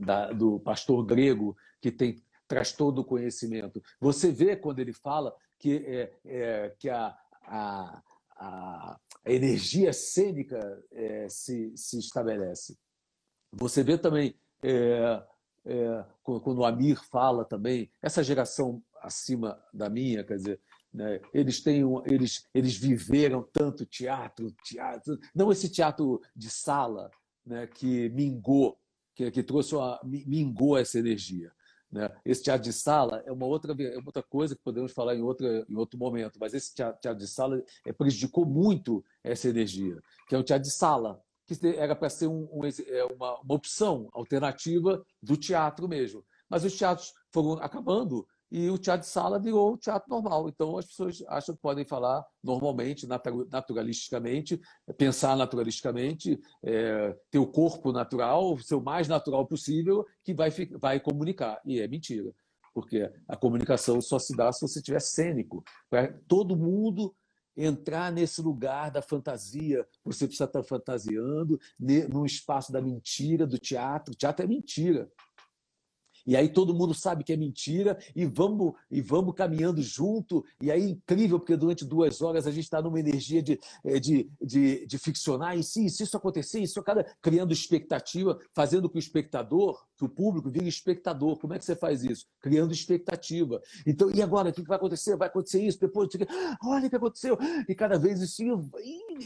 da, do pastor grego, que tem traz todo o conhecimento. Você vê quando ele fala que, é, é que a, a, a, energia cênica é, se, se estabelece. Você vê também é, é, quando o Amir fala também, essa geração acima da minha, quer dizer, Né? Eles, têm, eles, eles viveram tanto teatro, teatro, não esse teatro de sala né, que mingou, que, que trouxe uma, mingou essa energia. Né? Esse teatro de sala é uma outra, é outra coisa que podemos falar em, outra, em outro momento, mas esse teatro, teatro de sala é, prejudicou muito essa energia, que é o teatro de sala, que era para ser um, um, é, uma, uma opção alternativa do teatro mesmo. Mas os teatros foram acabando e o teatro de sala virou o teatro normal. Então as pessoas acham que podem falar normalmente, naturalisticamente, pensar naturalisticamente, é, ter o corpo natural, ser o mais natural possível, que vai, vai comunicar. E é mentira, porque a comunicação só se dá se você estiver cênico. Para todo mundo entrar nesse lugar da fantasia, você precisa estar fantasiando no espaço da mentira, do teatro. O teatro é mentira. E aí todo mundo sabe que é mentira e vamos e vamos caminhando junto. E aí é incrível, porque durante duas horas a gente está numa energia de, eh, de, de, de ficcionar. E sim, se isso acontecer, isso acaba criando expectativa, fazendo que o espectador, que o público, vire espectador. Como é que você faz isso? Criando expectativa. Então, e agora? O que vai acontecer? Vai acontecer isso? Depois, olha o que aconteceu. E cada vez isso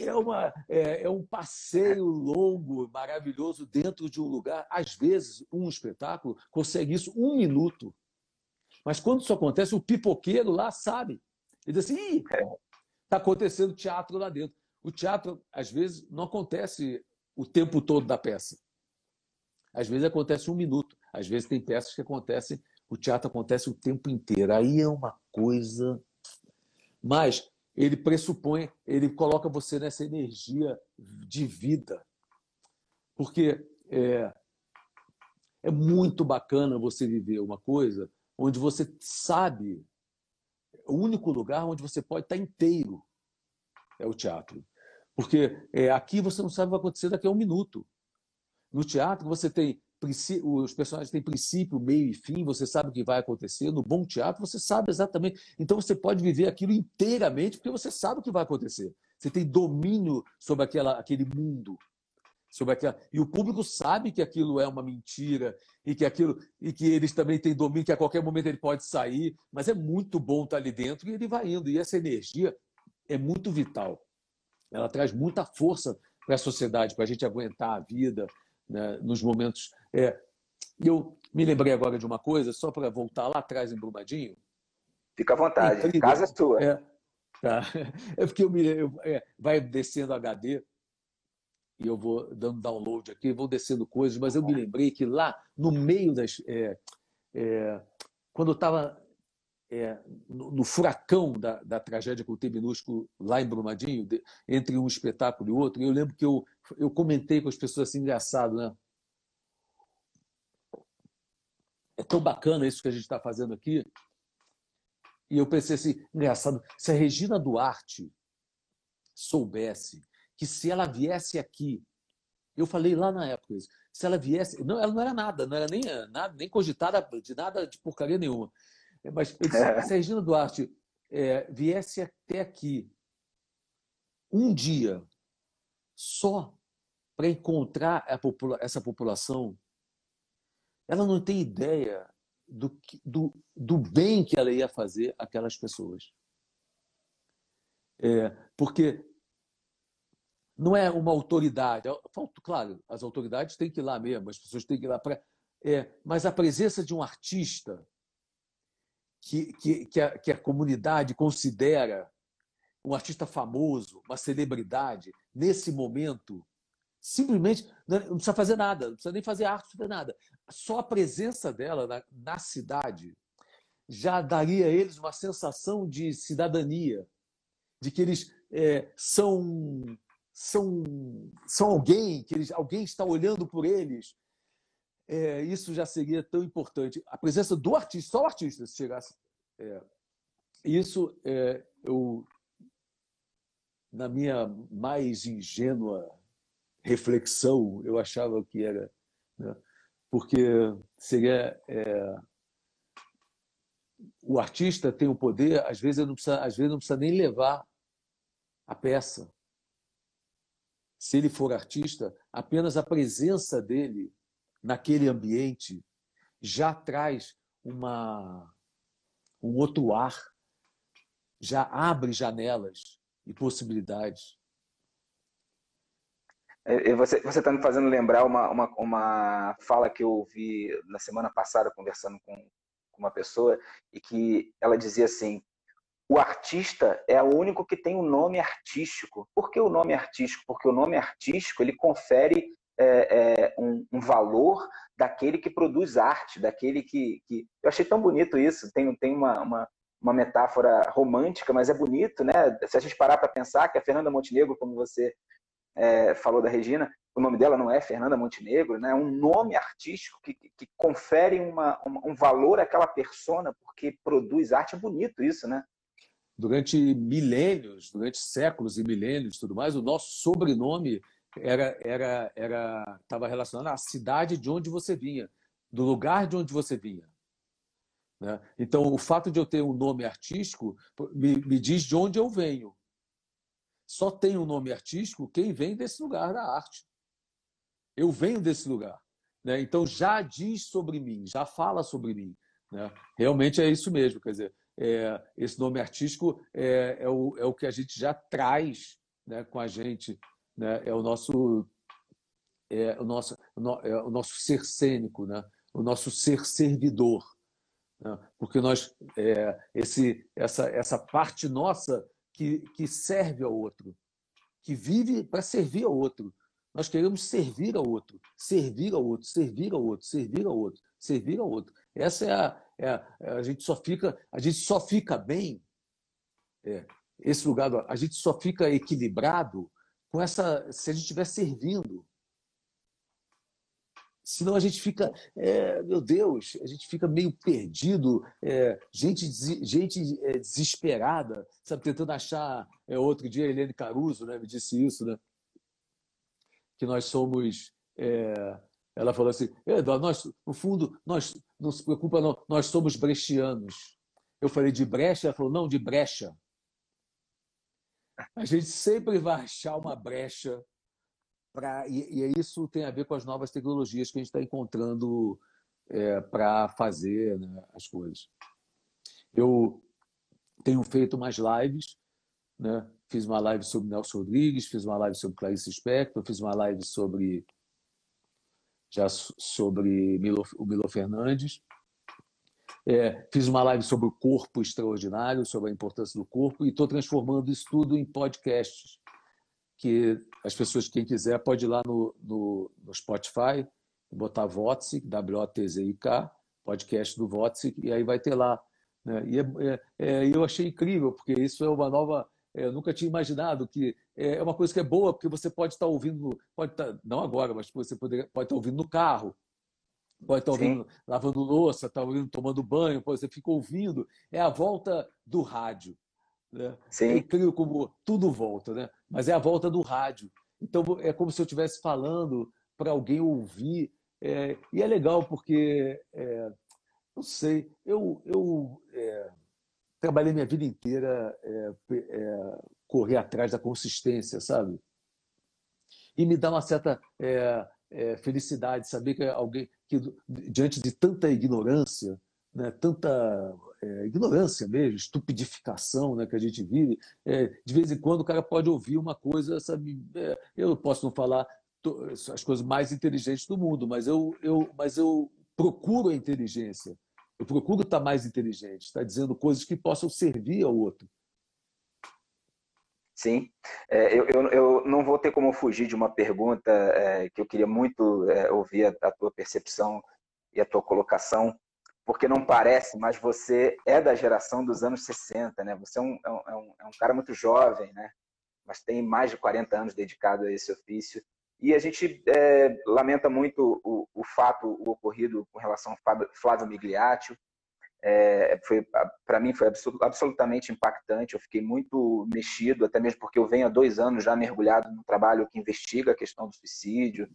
é, uma, é, é um passeio longo, maravilhoso, dentro de um lugar. Às vezes, um espetáculo consegue consegue isso um minuto. Mas quando isso acontece, o pipoqueiro lá sabe. Ele diz assim: está acontecendo teatro lá dentro. O teatro, às vezes, não acontece o tempo todo da peça. Às vezes acontece um minuto. Às vezes tem peças que acontecem, o teatro acontece o tempo inteiro. Aí é uma coisa. Mas ele pressupõe, ele coloca você nessa energia de vida. Porque é, é muito bacana você viver uma coisa onde você sabe o único lugar onde você pode estar inteiro é o teatro. Porque é, aqui você não sabe o que vai acontecer daqui a um minuto. No teatro você tem os personagens têm princípio, meio e fim, você sabe o que vai acontecer. No bom teatro você sabe exatamente. Então você pode viver aquilo inteiramente porque você sabe o que vai acontecer. Você tem domínio sobre aquela, aquele mundo sobre aquela e o público sabe que aquilo é uma mentira e que aquilo e que eles também têm domínio que a qualquer momento ele pode sair, mas é muito bom estar ali dentro e ele vai indo e essa energia é muito vital. Ela traz muita força para a sociedade, para a gente aguentar a vida né, nos momentos. É, eu me lembrei agora de uma coisa, só para voltar lá atrás em Brumadinho. Fica à vontade, casa é sua. É, tá. [laughs] é porque eu me, eu, é, vai descendo HD e eu vou dando download aqui, vou descendo coisas, mas eu me lembrei que lá no meio das. É, é, quando eu estava é, no, no, furacão da, da tragédia com o T minúsculo lá em Brumadinho, de, entre um espetáculo e outro, eu lembro que eu, eu comentei com as pessoas assim, engraçado, né? É tão bacana isso que a gente está fazendo aqui. E eu pensei assim, engraçado, se a Regina Duarte soubesse que se ela viesse aqui, eu falei lá na época isso, se ela viesse, não, ela não era nada, não era nem nada, nem cogitada de nada de porcaria nenhuma. Mas disse, é. se a Regina Duarte é, viesse até aqui um dia só para encontrar popula essa população, ela não tem ideia do, do, do bem que ela ia fazer aquelas pessoas. É, porque não é uma autoridade. Claro, as autoridades têm que ir lá mesmo, as pessoas têm que ir lá para. É, mas a presença de um artista que, que, que, a, que a comunidade considera um artista famoso, uma celebridade, nesse momento, simplesmente não precisa fazer nada, não precisa nem fazer arte, não fazer nada. Só a presença dela na, na cidade já daria a eles uma sensação de cidadania, de que eles é, são são, são alguém, que eles, alguém está olhando por eles. É, isso já seria tão importante. A presença do artista, só o artista, se chegasse. É, isso é, eu, na minha mais ingênua reflexão, eu achava que era. Né? Porque seria. É, o artista tem o poder, às vezes, não precisa, às vezes não precisa nem levar a peça se ele for artista, apenas a presença dele naquele ambiente já traz uma, um outro ar já abre janelas e possibilidades. É, você está me fazendo lembrar uma, uma, uma fala que eu ouvi na semana passada, conversando com, com uma pessoa, e que ela dizia assim: o artista é o único que tem um nome artístico. Por que o nome artístico? Porque o nome artístico ele confere é, é, um, um, valor daquele que produz arte, daquele que, que... Eu achei tão bonito isso. Tem, tem uma, uma, uma metáfora romântica, mas é bonito, né? Se a gente parar para pensar que a Fernanda Montenegro, como você é, falou da Regina, o nome dela não é Fernanda Montenegro, né? é um nome artístico que, que confere uma, um valor àquela persona porque produz arte. É bonito isso, né? Durante milênios, durante séculos e milênios tudo mais, o nosso sobrenome era era era estava relacionado à cidade de onde você vinha, do lugar de onde você vinha. Né? Então, o fato de eu ter um nome artístico me, me diz de onde eu venho só tem um nome artístico quem vem desse lugar da arte. Eu venho desse lugar. Né? Então já diz sobre mim, já fala sobre mim. Né? Realmente é isso mesmo. Quer dizer, é, esse nome artístico é, é, o, é o que a gente já traz né, com a gente. Né? É o nosso é o nosso, é o nosso ser cênico, né? o nosso ser servidor. Né? Porque nós, é, esse, essa, essa parte nossa que, que serve ao outro, que vive para servir ao outro. Nós queremos servir ao outro, servir ao outro, servir ao outro, servir ao outro, servir ao outro. Essa é a, é a, é a gente só fica a gente só fica bem é, esse lugar a gente só fica equilibrado com essa se a gente estiver servindo Senão a gente fica, é, meu Deus, a gente fica meio perdido, é, gente, gente é, desesperada, sabe, tentando achar. É, outro dia, Helene Caruso né, me disse isso, né? Que nós somos. Ela falou assim: Eduardo, nós, no fundo, nós não se preocupa, não, nós somos brechianos. Eu falei de brecha, ela falou: não, de brecha. A gente sempre vai achar uma brecha Pra, e, e isso tem a ver com as novas tecnologias que a gente está encontrando é, para fazer né, as coisas. Eu tenho feito mais lives, né? fiz uma live sobre Nelson Rodrigues, fiz uma live sobre Clarice Spector, fiz uma live sobre já sobre Milo, o Milo Fernandes. É, fiz uma live sobre o corpo extraordinário, sobre a importância do corpo, e estou transformando isso tudo em podcasts que as pessoas, quem quiser, pode ir lá no, no, no Spotify, botar Votzik, W-O-T-Z-I-K, podcast do Votzik, e aí vai ter lá. Né? E é, é, é, eu achei incrível, porque isso é uma nova. É, eu nunca tinha imaginado que é, é uma coisa que é boa, porque você pode estar ouvindo, pode estar, não agora, mas você pode, pode estar ouvindo no carro, pode estar ouvindo Sim. lavando louça, estar ouvindo tomando banho, você fica ouvindo. É a volta do rádio. Né? Sim. É incrível como tudo volta, né? mas é a volta do rádio. Então é como se eu estivesse falando para alguém ouvir. É, e é legal porque, é, não sei, eu, eu é, trabalhei minha vida inteira é, é, correr atrás da consistência, sabe? E me dá uma certa felicidade saber que alguém que diante de tanta ignorância, né, tanta é, ignorância mesmo, estupidificação né, que a gente vive. É, de vez em quando o cara pode ouvir uma coisa, sabe? É, eu posso não falar as coisas mais inteligentes do mundo, mas eu, eu, mas eu procuro a inteligência. Eu procuro estar mais inteligente, estar dizendo coisas que possam servir ao outro. Sim, é, eu, eu, eu, não vou ter como fugir de uma pergunta é, que eu queria muito é, ouvir a, a, tua percepção e a tua colocação porque não parece, mas você é da geração dos anos 60, né? Você é um, é um, é um cara muito jovem, né? Mas tem mais de 40 anos dedicado a esse ofício. E a gente é, lamenta muito o, o, fato o ocorrido com relação ao Flávio Migliaccio. É, foi para mim foi absolutamente impactante. Eu fiquei muito mexido, até mesmo porque eu venho há dois anos já mergulhado no trabalho que investiga a questão do suicídio,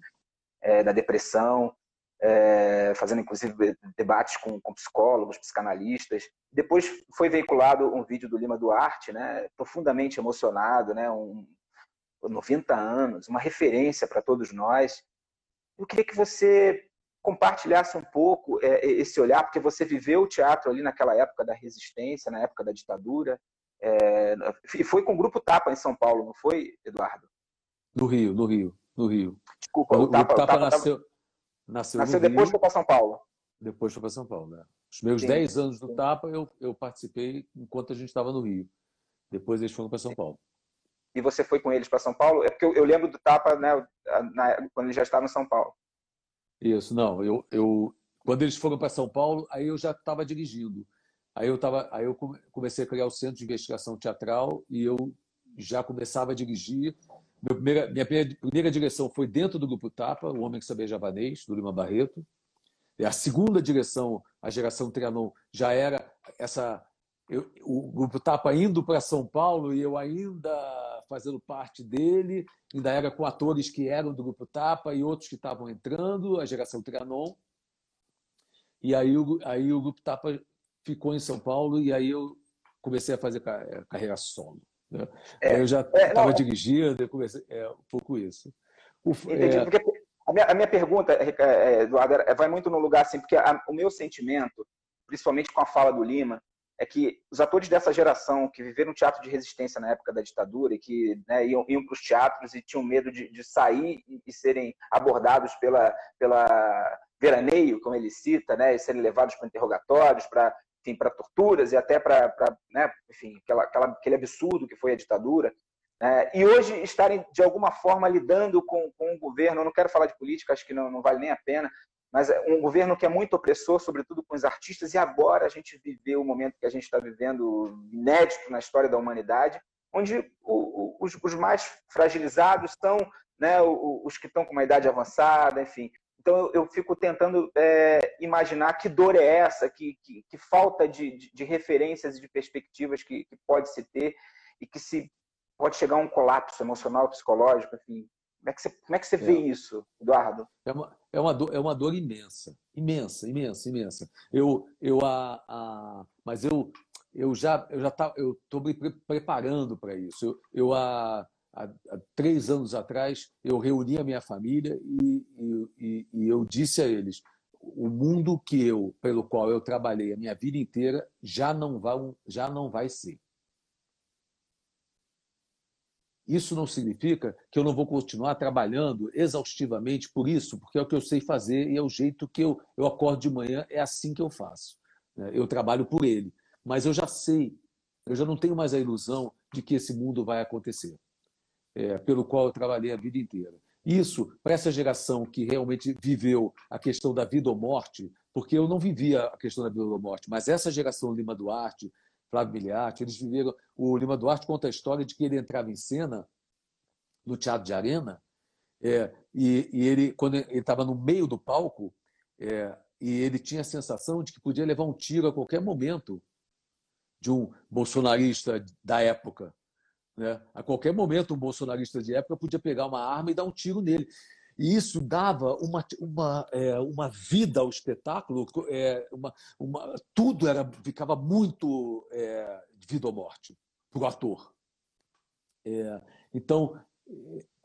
é, da depressão é, fazendo inclusive debates com, com, psicólogos, psicanalistas. Depois foi veiculado um vídeo do Lima Duarte, né, profundamente emocionado, né, um, 90 anos, uma referência para todos nós. Eu queria que você compartilhasse um pouco é, esse olhar, porque você viveu o teatro ali naquela época da resistência, na época da ditadura. É, e foi com o Grupo Tapa em São Paulo, não foi, Eduardo? No Rio, no Rio, no Rio. Desculpa, o, o Tapa, Tapa, o Tapa nasceu, nasceu, nasceu depois foi para São Paulo. Depois foi para São Paulo, né? Os meus 10 anos no Tapa, eu, eu participei enquanto a gente estava no Rio. Depois eles foram para São Paulo. E você foi com eles para São Paulo? É porque eu, eu, lembro do Tapa, né, na, quando ele já estava em São Paulo. Isso, não. Eu, eu, quando eles foram para São Paulo, aí eu já estava dirigindo. Aí eu, tava, aí eu comecei a criar o Centro de Investigação Teatral e eu já começava a dirigir. Minha primeira, minha primeira direção foi dentro do Grupo Tapa, O Homem que Sabia Javanês, do Lima Barreto. E a segunda direção, a geração Trianon, já era essa. Eu, o Grupo Tapa indo para São Paulo e eu ainda fazendo parte dele, ainda era com atores que eram do Grupo Tapa e outros que estavam entrando, a geração Trianon. E aí, aí o Grupo Tapa ficou em São Paulo e aí eu comecei a fazer eh, carreira solo. Né? É, eu já estava é, dirigindo, eu comecei, é um pouco isso. O, Entendi, é... porque a minha, a minha pergunta, Eduardo, vai muito no lugar assim, porque a, o meu sentimento, principalmente com a fala do Lima, é que os atores dessa geração que viveram teatro de resistência na época da ditadura e que né, iam, iam para os teatros e tinham medo de, de sair e, e, serem abordados pela, pela veraneio, como ele cita, né, e serem levados para interrogatórios, para para torturas e até para, né, enfim, aquela, aquela, aquele absurdo que foi a ditadura. Né? E hoje estarem, de alguma forma, lidando com, com um governo, eu não quero falar de política, acho que não, não vale nem a pena, mas é um governo que é muito opressor, sobretudo com os artistas, e agora a gente viveu o momento que a gente está vivendo inédito na história da humanidade, onde o, o, os, os, mais fragilizados são né, os que estão com uma idade avançada, enfim. Então eu, eu fico tentando é, imaginar que dor é essa, que, que, que falta de, de, de, referências e de perspectivas que, que, pode se ter e que se pode chegar a um colapso emocional, psicológico, enfim. Como é que você, como é que você é. vê isso, Eduardo? É uma, é, uma dor, é uma dor imensa, imensa, imensa, imensa. Eu, eu a, a, mas eu, eu já eu já tá, eu estou me preparando para isso. Eu, eu a há, há, três anos atrás, eu reuni a minha família e, e, e, eu disse a eles: o mundo que eu, pelo qual eu trabalhei a minha vida inteira, já não vai, já não vai ser. Isso não significa que eu não vou continuar trabalhando exaustivamente por isso, porque é o que eu sei fazer e é o jeito que eu, eu acordo de manhã, é assim que eu faço. Né? Eu trabalho por ele. Mas eu já sei, eu já não tenho mais a ilusão de que esse mundo vai acontecer é, pelo qual eu trabalhei a vida inteira. Isso, para essa geração que realmente viveu a questão da vida ou morte, porque eu não vivia a questão da vida ou morte, mas essa geração Lima Duarte, Flávio Miliati, eles viveram. O Lima Duarte conta a história de que ele entrava em cena no Teatro de Arena, é, e, e, ele, quando ele estava no meio do palco, é, e ele tinha a sensação de que podia levar um tiro a qualquer momento de um bolsonarista da época. Né? A qualquer momento, um bolsonarista de época podia pegar uma arma e dar um tiro nele. E isso dava uma, uma, é, uma vida ao espetáculo, é, uma, uma, tudo era, ficava muito é, vida ou morte para o ator. É, então,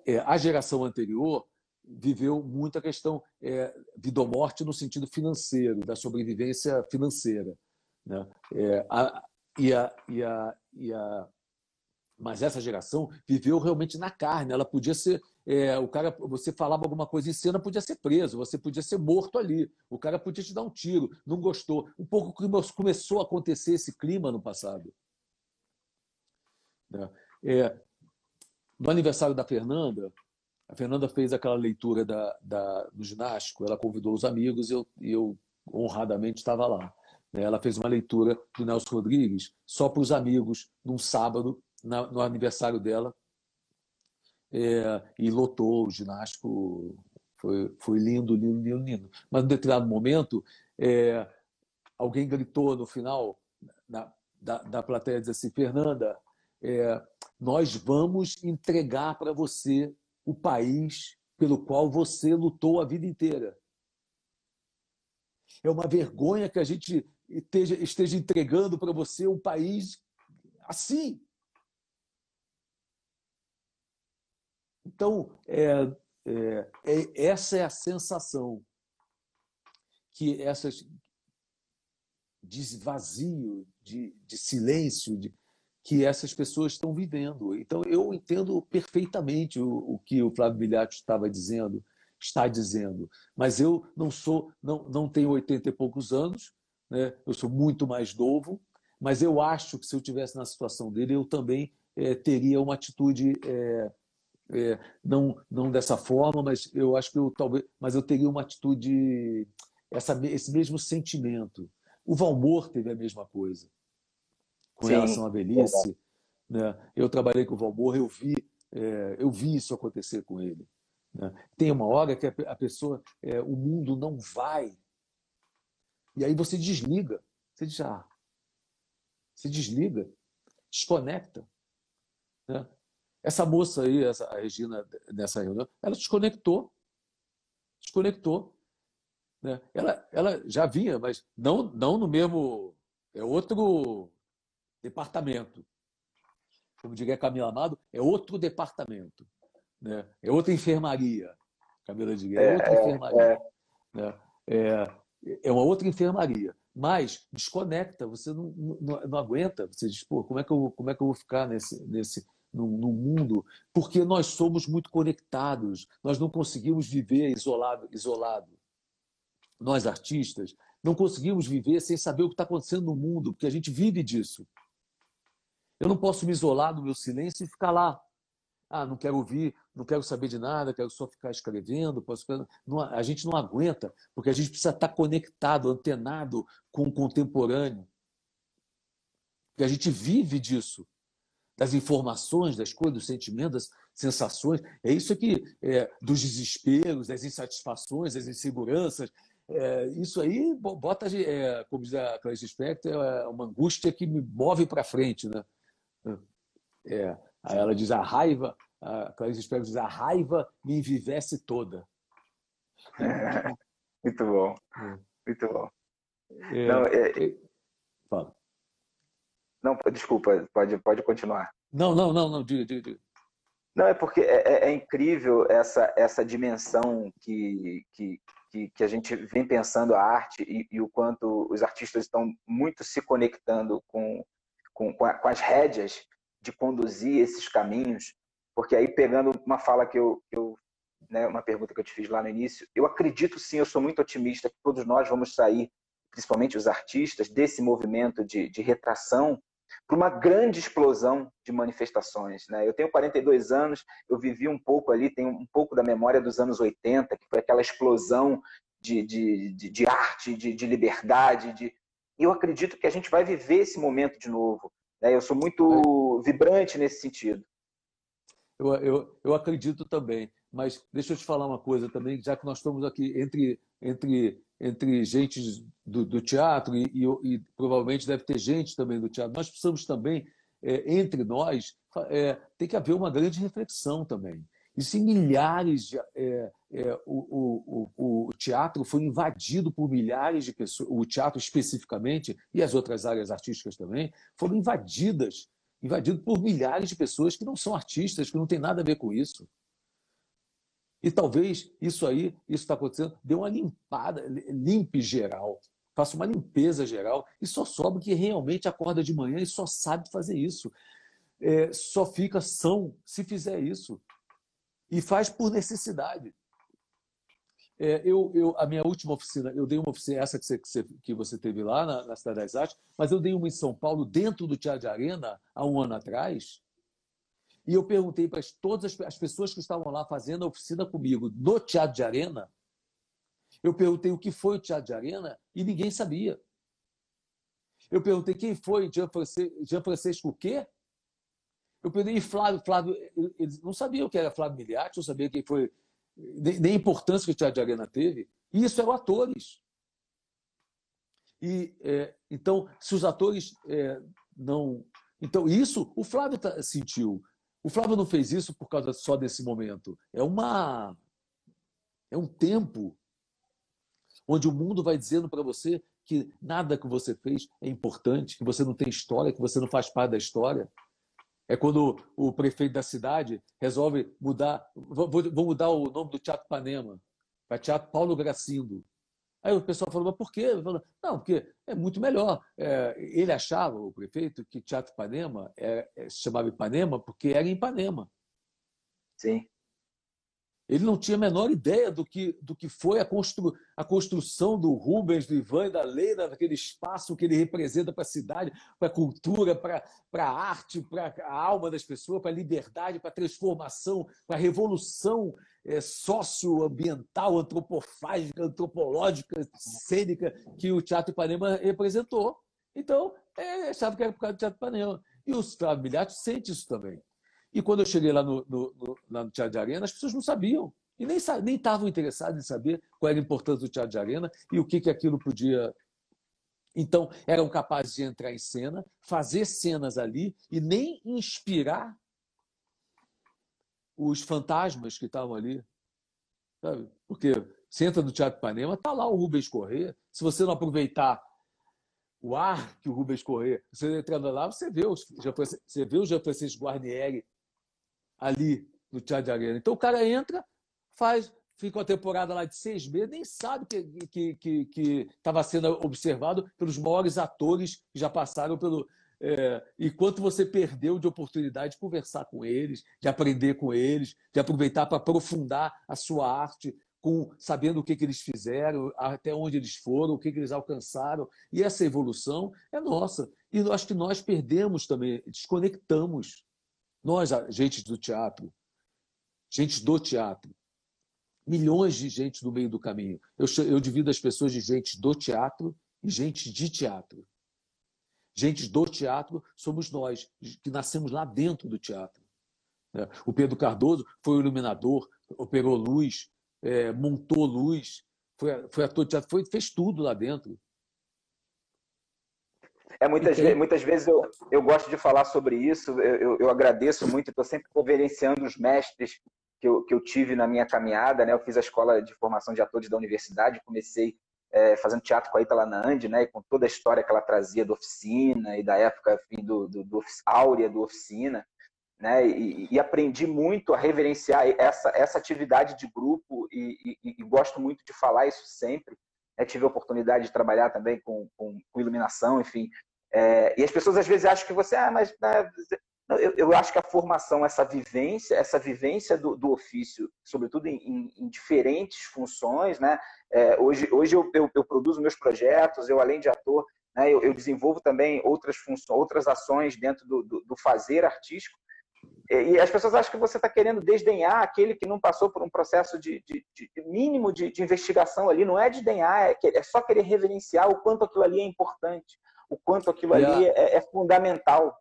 é, a geração anterior viveu muita questão é, vida ou morte no sentido financeiro, da sobrevivência financeira. Né? É, a, e, a, e, a, e a mas essa geração viveu realmente na carne. Ela podia ser. É, o cara, você falava alguma coisa em cena, podia ser preso, você podia ser morto ali. O cara podia te dar um tiro, não gostou. Um pouco começou a acontecer esse clima no passado. Né? É, no aniversário da Fernanda, a Fernanda fez aquela leitura da, da, do ginástico, ela convidou os amigos e eu, eu honradamente estava lá. Né? Ela fez uma leitura do Nelson Rodrigues só para os amigos, num sábado, na, no aniversário dela é, e lotou o ginástico. Foi, foi lindo, lindo, lindo, lindo. Mas, em determinado momento, é, alguém gritou no final na, da, da plateia, disse assim, Fernanda, é, nós vamos entregar para você o país pelo qual você lutou a vida inteira. É uma vergonha que a gente esteja, esteja entregando para você um país assim. Então, é, é, é, essa é a sensação que essas de vazio, de, de silêncio, de, que essas pessoas estão vivendo. Então, eu entendo perfeitamente o, o que o Flávio Bilhate estava dizendo, está dizendo. Mas eu não sou, não, não tenho 80 e poucos anos, né? eu sou muito mais novo, mas eu acho que se eu tivesse na situação dele, eu também é, teria uma atitude é, é, não não dessa forma, mas eu acho que eu talvez, mas eu teria uma atitude essa, esse mesmo sentimento. O Valmor teve a mesma coisa com Sim, relação à velhice. Né? Eu trabalhei com o Valmor, eu vi é, eu vi isso acontecer com ele. Né? Tem uma hora que a pessoa, é, o mundo não vai. E aí você desliga. Você diz, ah, você desliga, desconecta. Né? Essa moça aí, essa, a Regina, nessa reunião, ela desconectou. Desconectou. Né? Ela, ela já vinha, mas não, não no mesmo. É outro departamento. Como diria Camila Amado, é outro departamento. Né? É outra enfermaria. Camila diria, é, é outra é, enfermaria. É. Né? É, é uma outra enfermaria. Mas desconecta, você não, não, não, aguenta. Você diz, pô, como é que eu, como é que eu vou ficar nesse, nesse, no, no, mundo? Porque nós somos muito conectados, nós não conseguimos viver isolado. isolado. Nós, artistas, não conseguimos viver sem saber o que está acontecendo no mundo, porque a gente vive disso. Eu não posso me isolar no meu silêncio e ficar lá, ah, não quero ouvir, não quero saber de nada, quero só ficar escrevendo. Posso... Não, a gente não aguenta, porque a gente precisa estar conectado, antenado com o contemporâneo. Porque a gente vive disso, das informações, das coisas, dos sentimentos, das sensações. É isso aqui, é, dos desesperos, das insatisfações, das inseguranças. É, isso aí bota, é, como diz a Clarice Spector, é uma angústia que me move para frente. Né? É, Aí ela diz: a raiva, a Clarice Spector diz: a raiva me envivece toda. [laughs] muito bom, é. muito bom. É, não, é... é fala. Não, desculpa, pode, pode continuar. Não, não, não, não, diga, diga, diga. Não, é porque é, é, é incrível essa, essa dimensão que, que, que, que, a gente vem pensando a arte e, e, o quanto os artistas estão muito se conectando com, com, com, a, com as rédeas de conduzir esses caminhos, porque aí pegando uma fala que eu, eu né, uma pergunta que eu te fiz lá no início, eu acredito sim, eu sou muito otimista que todos nós vamos sair, principalmente os artistas, desse movimento de, de retração para uma grande explosão de manifestações. Né? Eu tenho 42 anos, eu vivi um pouco ali, tenho um pouco da memória dos anos 80, que foi aquela explosão de, de, de, de arte, de, de liberdade. De... Eu acredito que a gente vai viver esse momento de novo. Né? Eu sou muito vibrante nesse sentido. Eu, eu, eu acredito também. Mas deixa eu te falar uma coisa também, já que nós estamos aqui entre, entre, entre gente do, do teatro e, e, e, provavelmente deve ter gente também do teatro, nós precisamos também, é, entre nós, é, tem que haver uma grande reflexão também. E se milhares de. É, é, o, o, o, teatro foi invadido por milhares de pessoas, o teatro especificamente, e as outras áreas artísticas também, foram invadidas invadido por milhares de pessoas que não são artistas, que não tem nada a ver com isso. E talvez isso aí, isso está acontecendo, dê uma limpada, limpe geral, faça uma limpeza geral, e só sobra que realmente acorda de manhã e só sabe fazer isso. É, só fica são se fizer isso e faz por necessidade. É, eu, eu, a minha última oficina, eu dei uma oficina, essa que você, que você teve lá na, na Cidade das Artes, mas eu dei uma em São Paulo, dentro do Teatro de Arena, há um ano atrás, e eu perguntei para todas as, as pessoas que estavam lá fazendo a oficina comigo no Teatro de Arena, eu perguntei o que foi o Teatro de Arena e ninguém sabia. Eu perguntei quem foi Jean Francisco, o quê? Eu perguntei, Flávio, Flávio, eles não sabiam o que era Flávio Miliati, não sabia quem foi, nem a importância que o Teatro de Arena teve. E isso eram atores. E, é, então, se os atores é, não. Então, isso o Flávio sentiu. O Flávio não fez isso por causa só desse momento. É uma. É um tempo onde o mundo vai dizendo para você que nada que você fez é importante, que você não tem história, que você não faz parte da história. É quando o prefeito da cidade resolve mudar, vou, mudar o nome do Teatro Panema para Teatro Paulo Gracindo. Aí o pessoal falou, mas por quê? Falou, não, porque é muito melhor. É, ele achava, o prefeito, que Teatro Ipanema é, é, se chamava Ipanema porque era em Ipanema. Sim. Ele não tinha a menor ideia do que, do que foi a, constru, a construção do Rubens, do Ivan e da Leila, daquele espaço que ele representa para a cidade, para a cultura, para a arte, para a alma das pessoas, para a liberdade, para a transformação, para a revolução é, socioambiental, antropofágica, antropológica, cênica que o Teatro Ipanema representou. Então, é, achava que era por causa do Teatro Ipanema. E o Flávio Milhati sente isso também. E quando eu cheguei lá no, no, no, lá no Teatro de Arena, as pessoas não sabiam. E nem estavam interessadas em saber qual era a importância do Teatro de Arena e o que, que aquilo podia. Então, eram capazes de entrar em cena, fazer cenas ali e nem inspirar os fantasmas que estavam ali. Sabe? Porque você entra no Teatro Panema, está lá o Rubens Corrêa. Se você não aproveitar o ar que o Rubens Corrêa, você entrando lá, você vê, os, você vê o Jean Francisco Guarnieri ali no Teatro de Arena. Então o cara entra, faz, fica uma temporada lá de seis meses, nem sabe que estava que, que, que sendo observado pelos maiores atores que já passaram pelo. É, e quanto você perdeu de oportunidade de conversar com eles, de aprender com eles, de aproveitar para aprofundar a sua arte, com sabendo o que, que eles fizeram, até onde eles foram, o que, que eles alcançaram. E essa evolução é nossa. E eu acho que nós perdemos também, desconectamos nós, gente do teatro, gente do teatro, milhões de gente no meio do caminho. Eu, eu divido as pessoas de gente do teatro e gente de teatro. Gente do teatro somos nós, que nascemos lá dentro do teatro. É, o Pedro Cardoso foi o iluminador, operou luz, é, montou luz, foi, foi ator de teatro, foi, fez tudo lá dentro. É, muitas, vezes, muitas vezes eu, eu gosto de falar sobre isso, eu, eu, eu agradeço muito, estou sempre reverenciando os mestres que eu, que eu tive na minha caminhada, né? Eu fiz a escola de formação de atores da universidade, comecei é, fazendo teatro com a Itala Nandi, né? E com toda a história que ela trazia da oficina e da época enfim, do, do, do áurea do oficina, né? E, e, aprendi muito a reverenciar essa, essa atividade de grupo e, e, e gosto muito de falar isso sempre. É, tive a oportunidade de trabalhar também com, com, com iluminação, enfim. É, e as pessoas às vezes acham que você, ah, mas né, eu, eu, acho que a formação, essa vivência, essa vivência do, do ofício, sobretudo em, em, em, diferentes funções, né? É, hoje, hoje eu, eu, eu, produzo meus projetos, eu além de ator, né, eu, desenvolvo também outras funções, outras ações dentro do, do, do fazer artístico. E as pessoas acham que você está querendo desdenhar aquele que não passou por um processo de, de, de mínimo de, de, investigação ali. Não é desdenhar, é, é, só querer reverenciar o quanto aquilo ali é importante, o quanto aquilo ali é, é fundamental.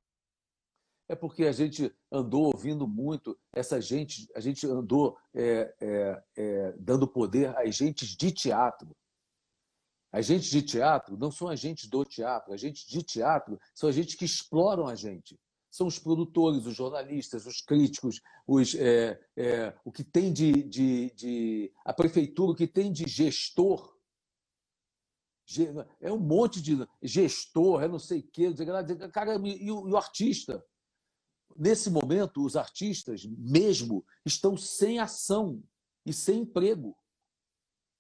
É porque a gente andou ouvindo muito essa gente, a gente andou é, é, é, dando poder às gentes de teatro. Agentes de teatro não são agentes do teatro, agentes de teatro são agentes que exploram a gente são os produtores, os jornalistas, os críticos, os, é, é, o que tem de, de, de, a prefeitura, o que tem de gestor. É um monte de gestor, é não sei o quê, cara, e o, e o artista. Nesse momento, os artistas mesmo estão sem ação e sem emprego.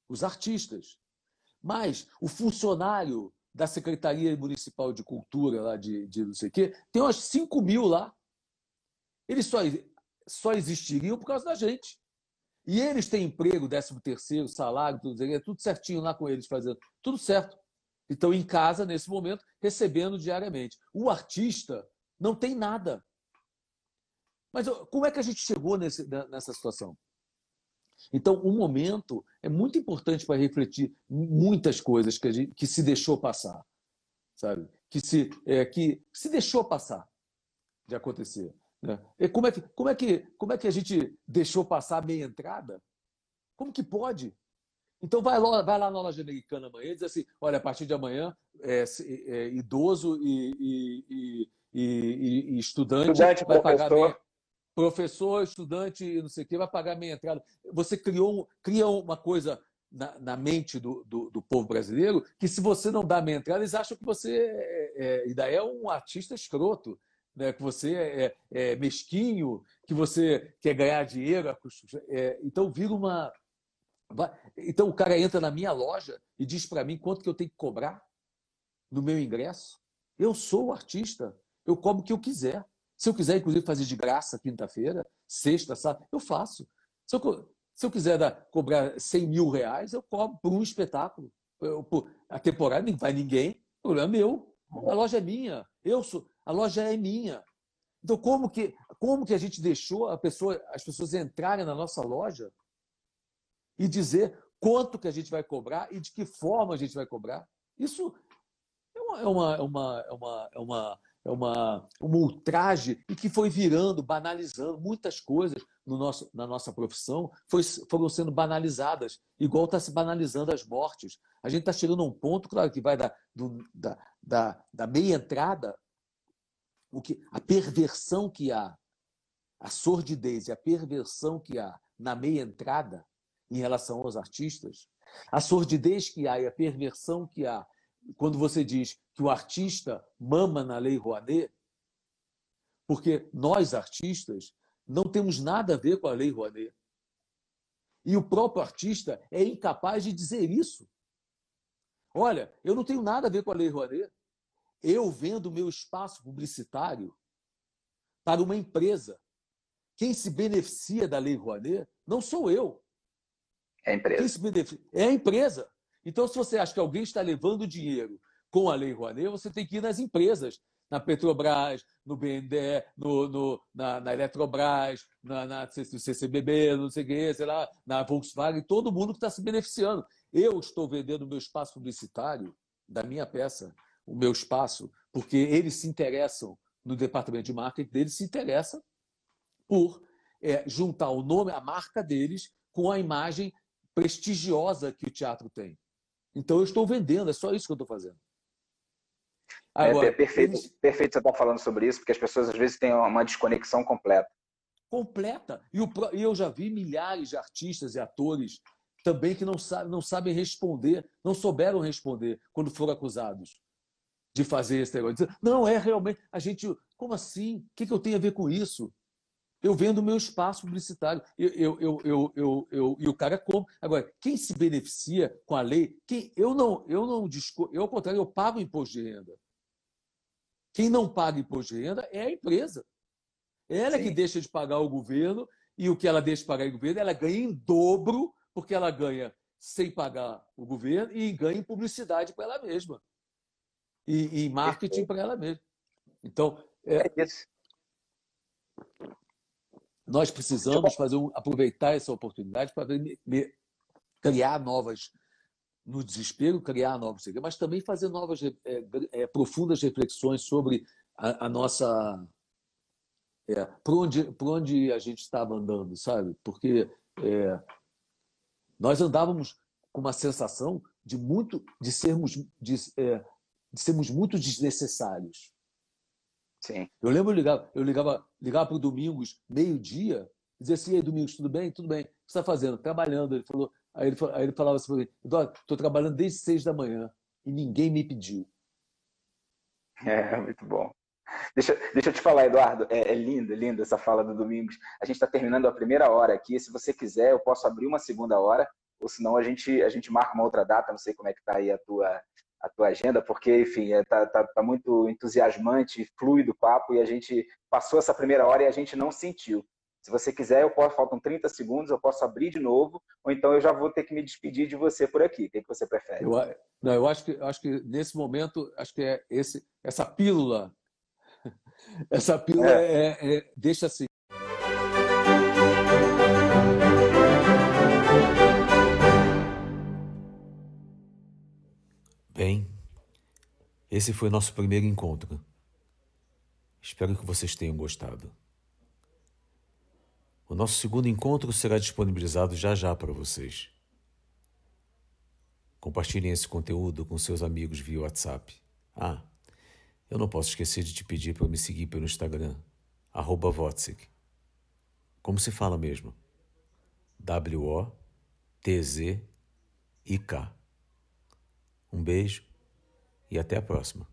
Os artistas. Mas o funcionário da Secretaria Municipal de Cultura, lá de, de não sei o quê, tem umas 5 mil lá. Eles só, só existiriam por causa da gente. E eles têm emprego, 13 terceiro, salário, tudo, tudo certinho lá com eles fazendo. Tudo certo. Estão em casa, nesse momento, recebendo diariamente. O artista não tem nada. Mas como é que a gente chegou nesse, nessa situação? Então, o momento é muito importante para refletir muitas coisas que, gente, que se deixou passar, sabe? Que se, é, que se deixou passar de acontecer. Né? E como, é que, como, é que, como é que a gente deixou passar a meia entrada? Como que pode? Então vai lá, vai lá na loja americana amanhã e diz assim: olha, a partir de amanhã, é, é, idoso e, e, e, e estudante, estudante vai pagar meia, professor, estudante e não sei o quê, vai pagar minha entrada. Você criou, cria uma coisa na, na mente do, do, do, povo brasileiro que se você não dá meia entrada, eles acham que você é, é, ainda é um artista escroto, né? que você é, é, é mesquinho, que você quer ganhar dinheiro. É, então vira uma, Então o cara entra na minha loja e diz para mim quanto que eu tenho que cobrar no meu ingresso. Eu sou o artista, eu cobro o que eu quiser. Se eu quiser, inclusive, fazer de graça quinta-feira, sexta, sábado, eu faço. Se eu, se eu quiser dar, cobrar 100 mil reais, eu cobro por um espetáculo. Eu, por, a temporada não vai ninguém, o problema é meu. A loja é minha. Eu sou, a loja é minha. Então, como que, como que a gente deixou a pessoa, as pessoas entrarem na nossa loja e dizer quanto que a gente vai cobrar e de que forma a gente vai cobrar? Isso é uma, é uma, é uma, é uma, é uma, uma, uma ultraje e que foi virando, banalizando muitas coisas no nosso, na nossa profissão foi, foram sendo banalizadas, igual está se banalizando as mortes. A gente está chegando a um ponto, claro, que vai da, do, da, da, da meia entrada, o que, a perversão que há, a sordidez e a perversão que há na meia entrada em relação aos artistas, a sordidez que há e a perversão que há quando você diz que o artista mama na Lei Rouanet, porque nós, artistas, não temos nada a ver com a Lei Rouanet. E o próprio artista é incapaz de dizer isso. Olha, eu não tenho nada a ver com a Lei Rouanet. Eu vendo meu espaço publicitário para uma empresa. Quem se beneficia da Lei Rouanet não sou eu. É a empresa. É a empresa. Então, se você acha que alguém está levando dinheiro com a Lei Rouanet, você tem que ir nas empresas, na Petrobras, no BNDE, no, no na, na, Eletrobras, na, na CCBB, não sei o sei lá, na Volkswagen, todo mundo que está se beneficiando. Eu estou vendendo o meu espaço publicitário da minha peça, o meu espaço, porque eles se interessam no departamento de marketing deles, se interessa por é, juntar o nome, a marca deles, com a imagem prestigiosa que o teatro tem. Então eu estou vendendo, é só isso que eu estou fazendo. É, Agora, é, perfeito, eles... perfeito você estar tá falando sobre isso, porque as pessoas às vezes têm uma desconexão completa. Completa. E, o, e eu já vi milhares de artistas e atores também que não, sabe, não sabem responder, não souberam responder quando foram acusados de fazer esse negócio. Não, é realmente. A gente. Como assim? O que, que eu tenho a ver com isso? Eu vendo o meu espaço publicitário. Eu, eu, eu, eu, eu, eu, e o cara compra. Agora, quem se beneficia com a lei, quem, eu não, eu não discordo, eu, ao contrário, eu pago imposto de renda. Quem não paga imposto de renda é a empresa. Ela Sim. que deixa de pagar o governo, e o que ela deixa de pagar o governo, ela ganha em dobro, porque ela ganha sem pagar o governo e ganha em publicidade para ela mesma. E, e marketing para ela mesma. Então, é, é nós precisamos fazer um, aproveitar essa oportunidade para criar novas, no desespero, criar novos segredos, mas também fazer novas, é, é, profundas reflexões sobre a, a nossa. É, por, onde, por onde a gente estava andando, sabe? Porque é, nós andávamos com uma sensação de muito de sermos de, é, de sermos muito desnecessários Sim. Eu lembro, eu ligava, eu ligava, ligava para o Domingos, meio-dia, dizia assim, ei, Domingos, tudo bem? Tudo bem. O que você está fazendo? Trabalhando. Ele falou, aí, ele, aí ele falava assim para mim, estou trabalhando desde seis da manhã e ninguém me pediu. É, muito bom. Deixa, deixa eu te falar, Eduardo, é, é linda, linda essa fala do Domingos. A gente está terminando a primeira hora aqui. Se você quiser, eu posso abrir uma segunda hora, ou senão a gente, a gente marca uma outra data. Não sei como é que está aí a tua, a tua agenda, porque, enfim, está é, tá, tá, tá muito entusiasmante, fluido o papo, e a gente passou essa primeira hora e a gente não sentiu. Se você quiser, eu posso, faltam 30 segundos, eu posso abrir de novo, ou então eu já vou ter que me despedir de você por aqui. O que, é que você prefere? Eu, não, eu acho que, acho que nesse momento, acho que é esse, essa pílula, [laughs] essa pílula é. É, é, deixa assim. Esse foi nosso primeiro encontro. Espero que vocês tenham gostado. O nosso segundo encontro será disponibilizado já já para vocês. Compartilhem esse conteúdo com seus amigos via WhatsApp. Ah, eu não posso esquecer de te pedir para me seguir pelo Instagram, arroba Como se fala mesmo? W-O-T-Z-I-K. Um beijo e até a próxima.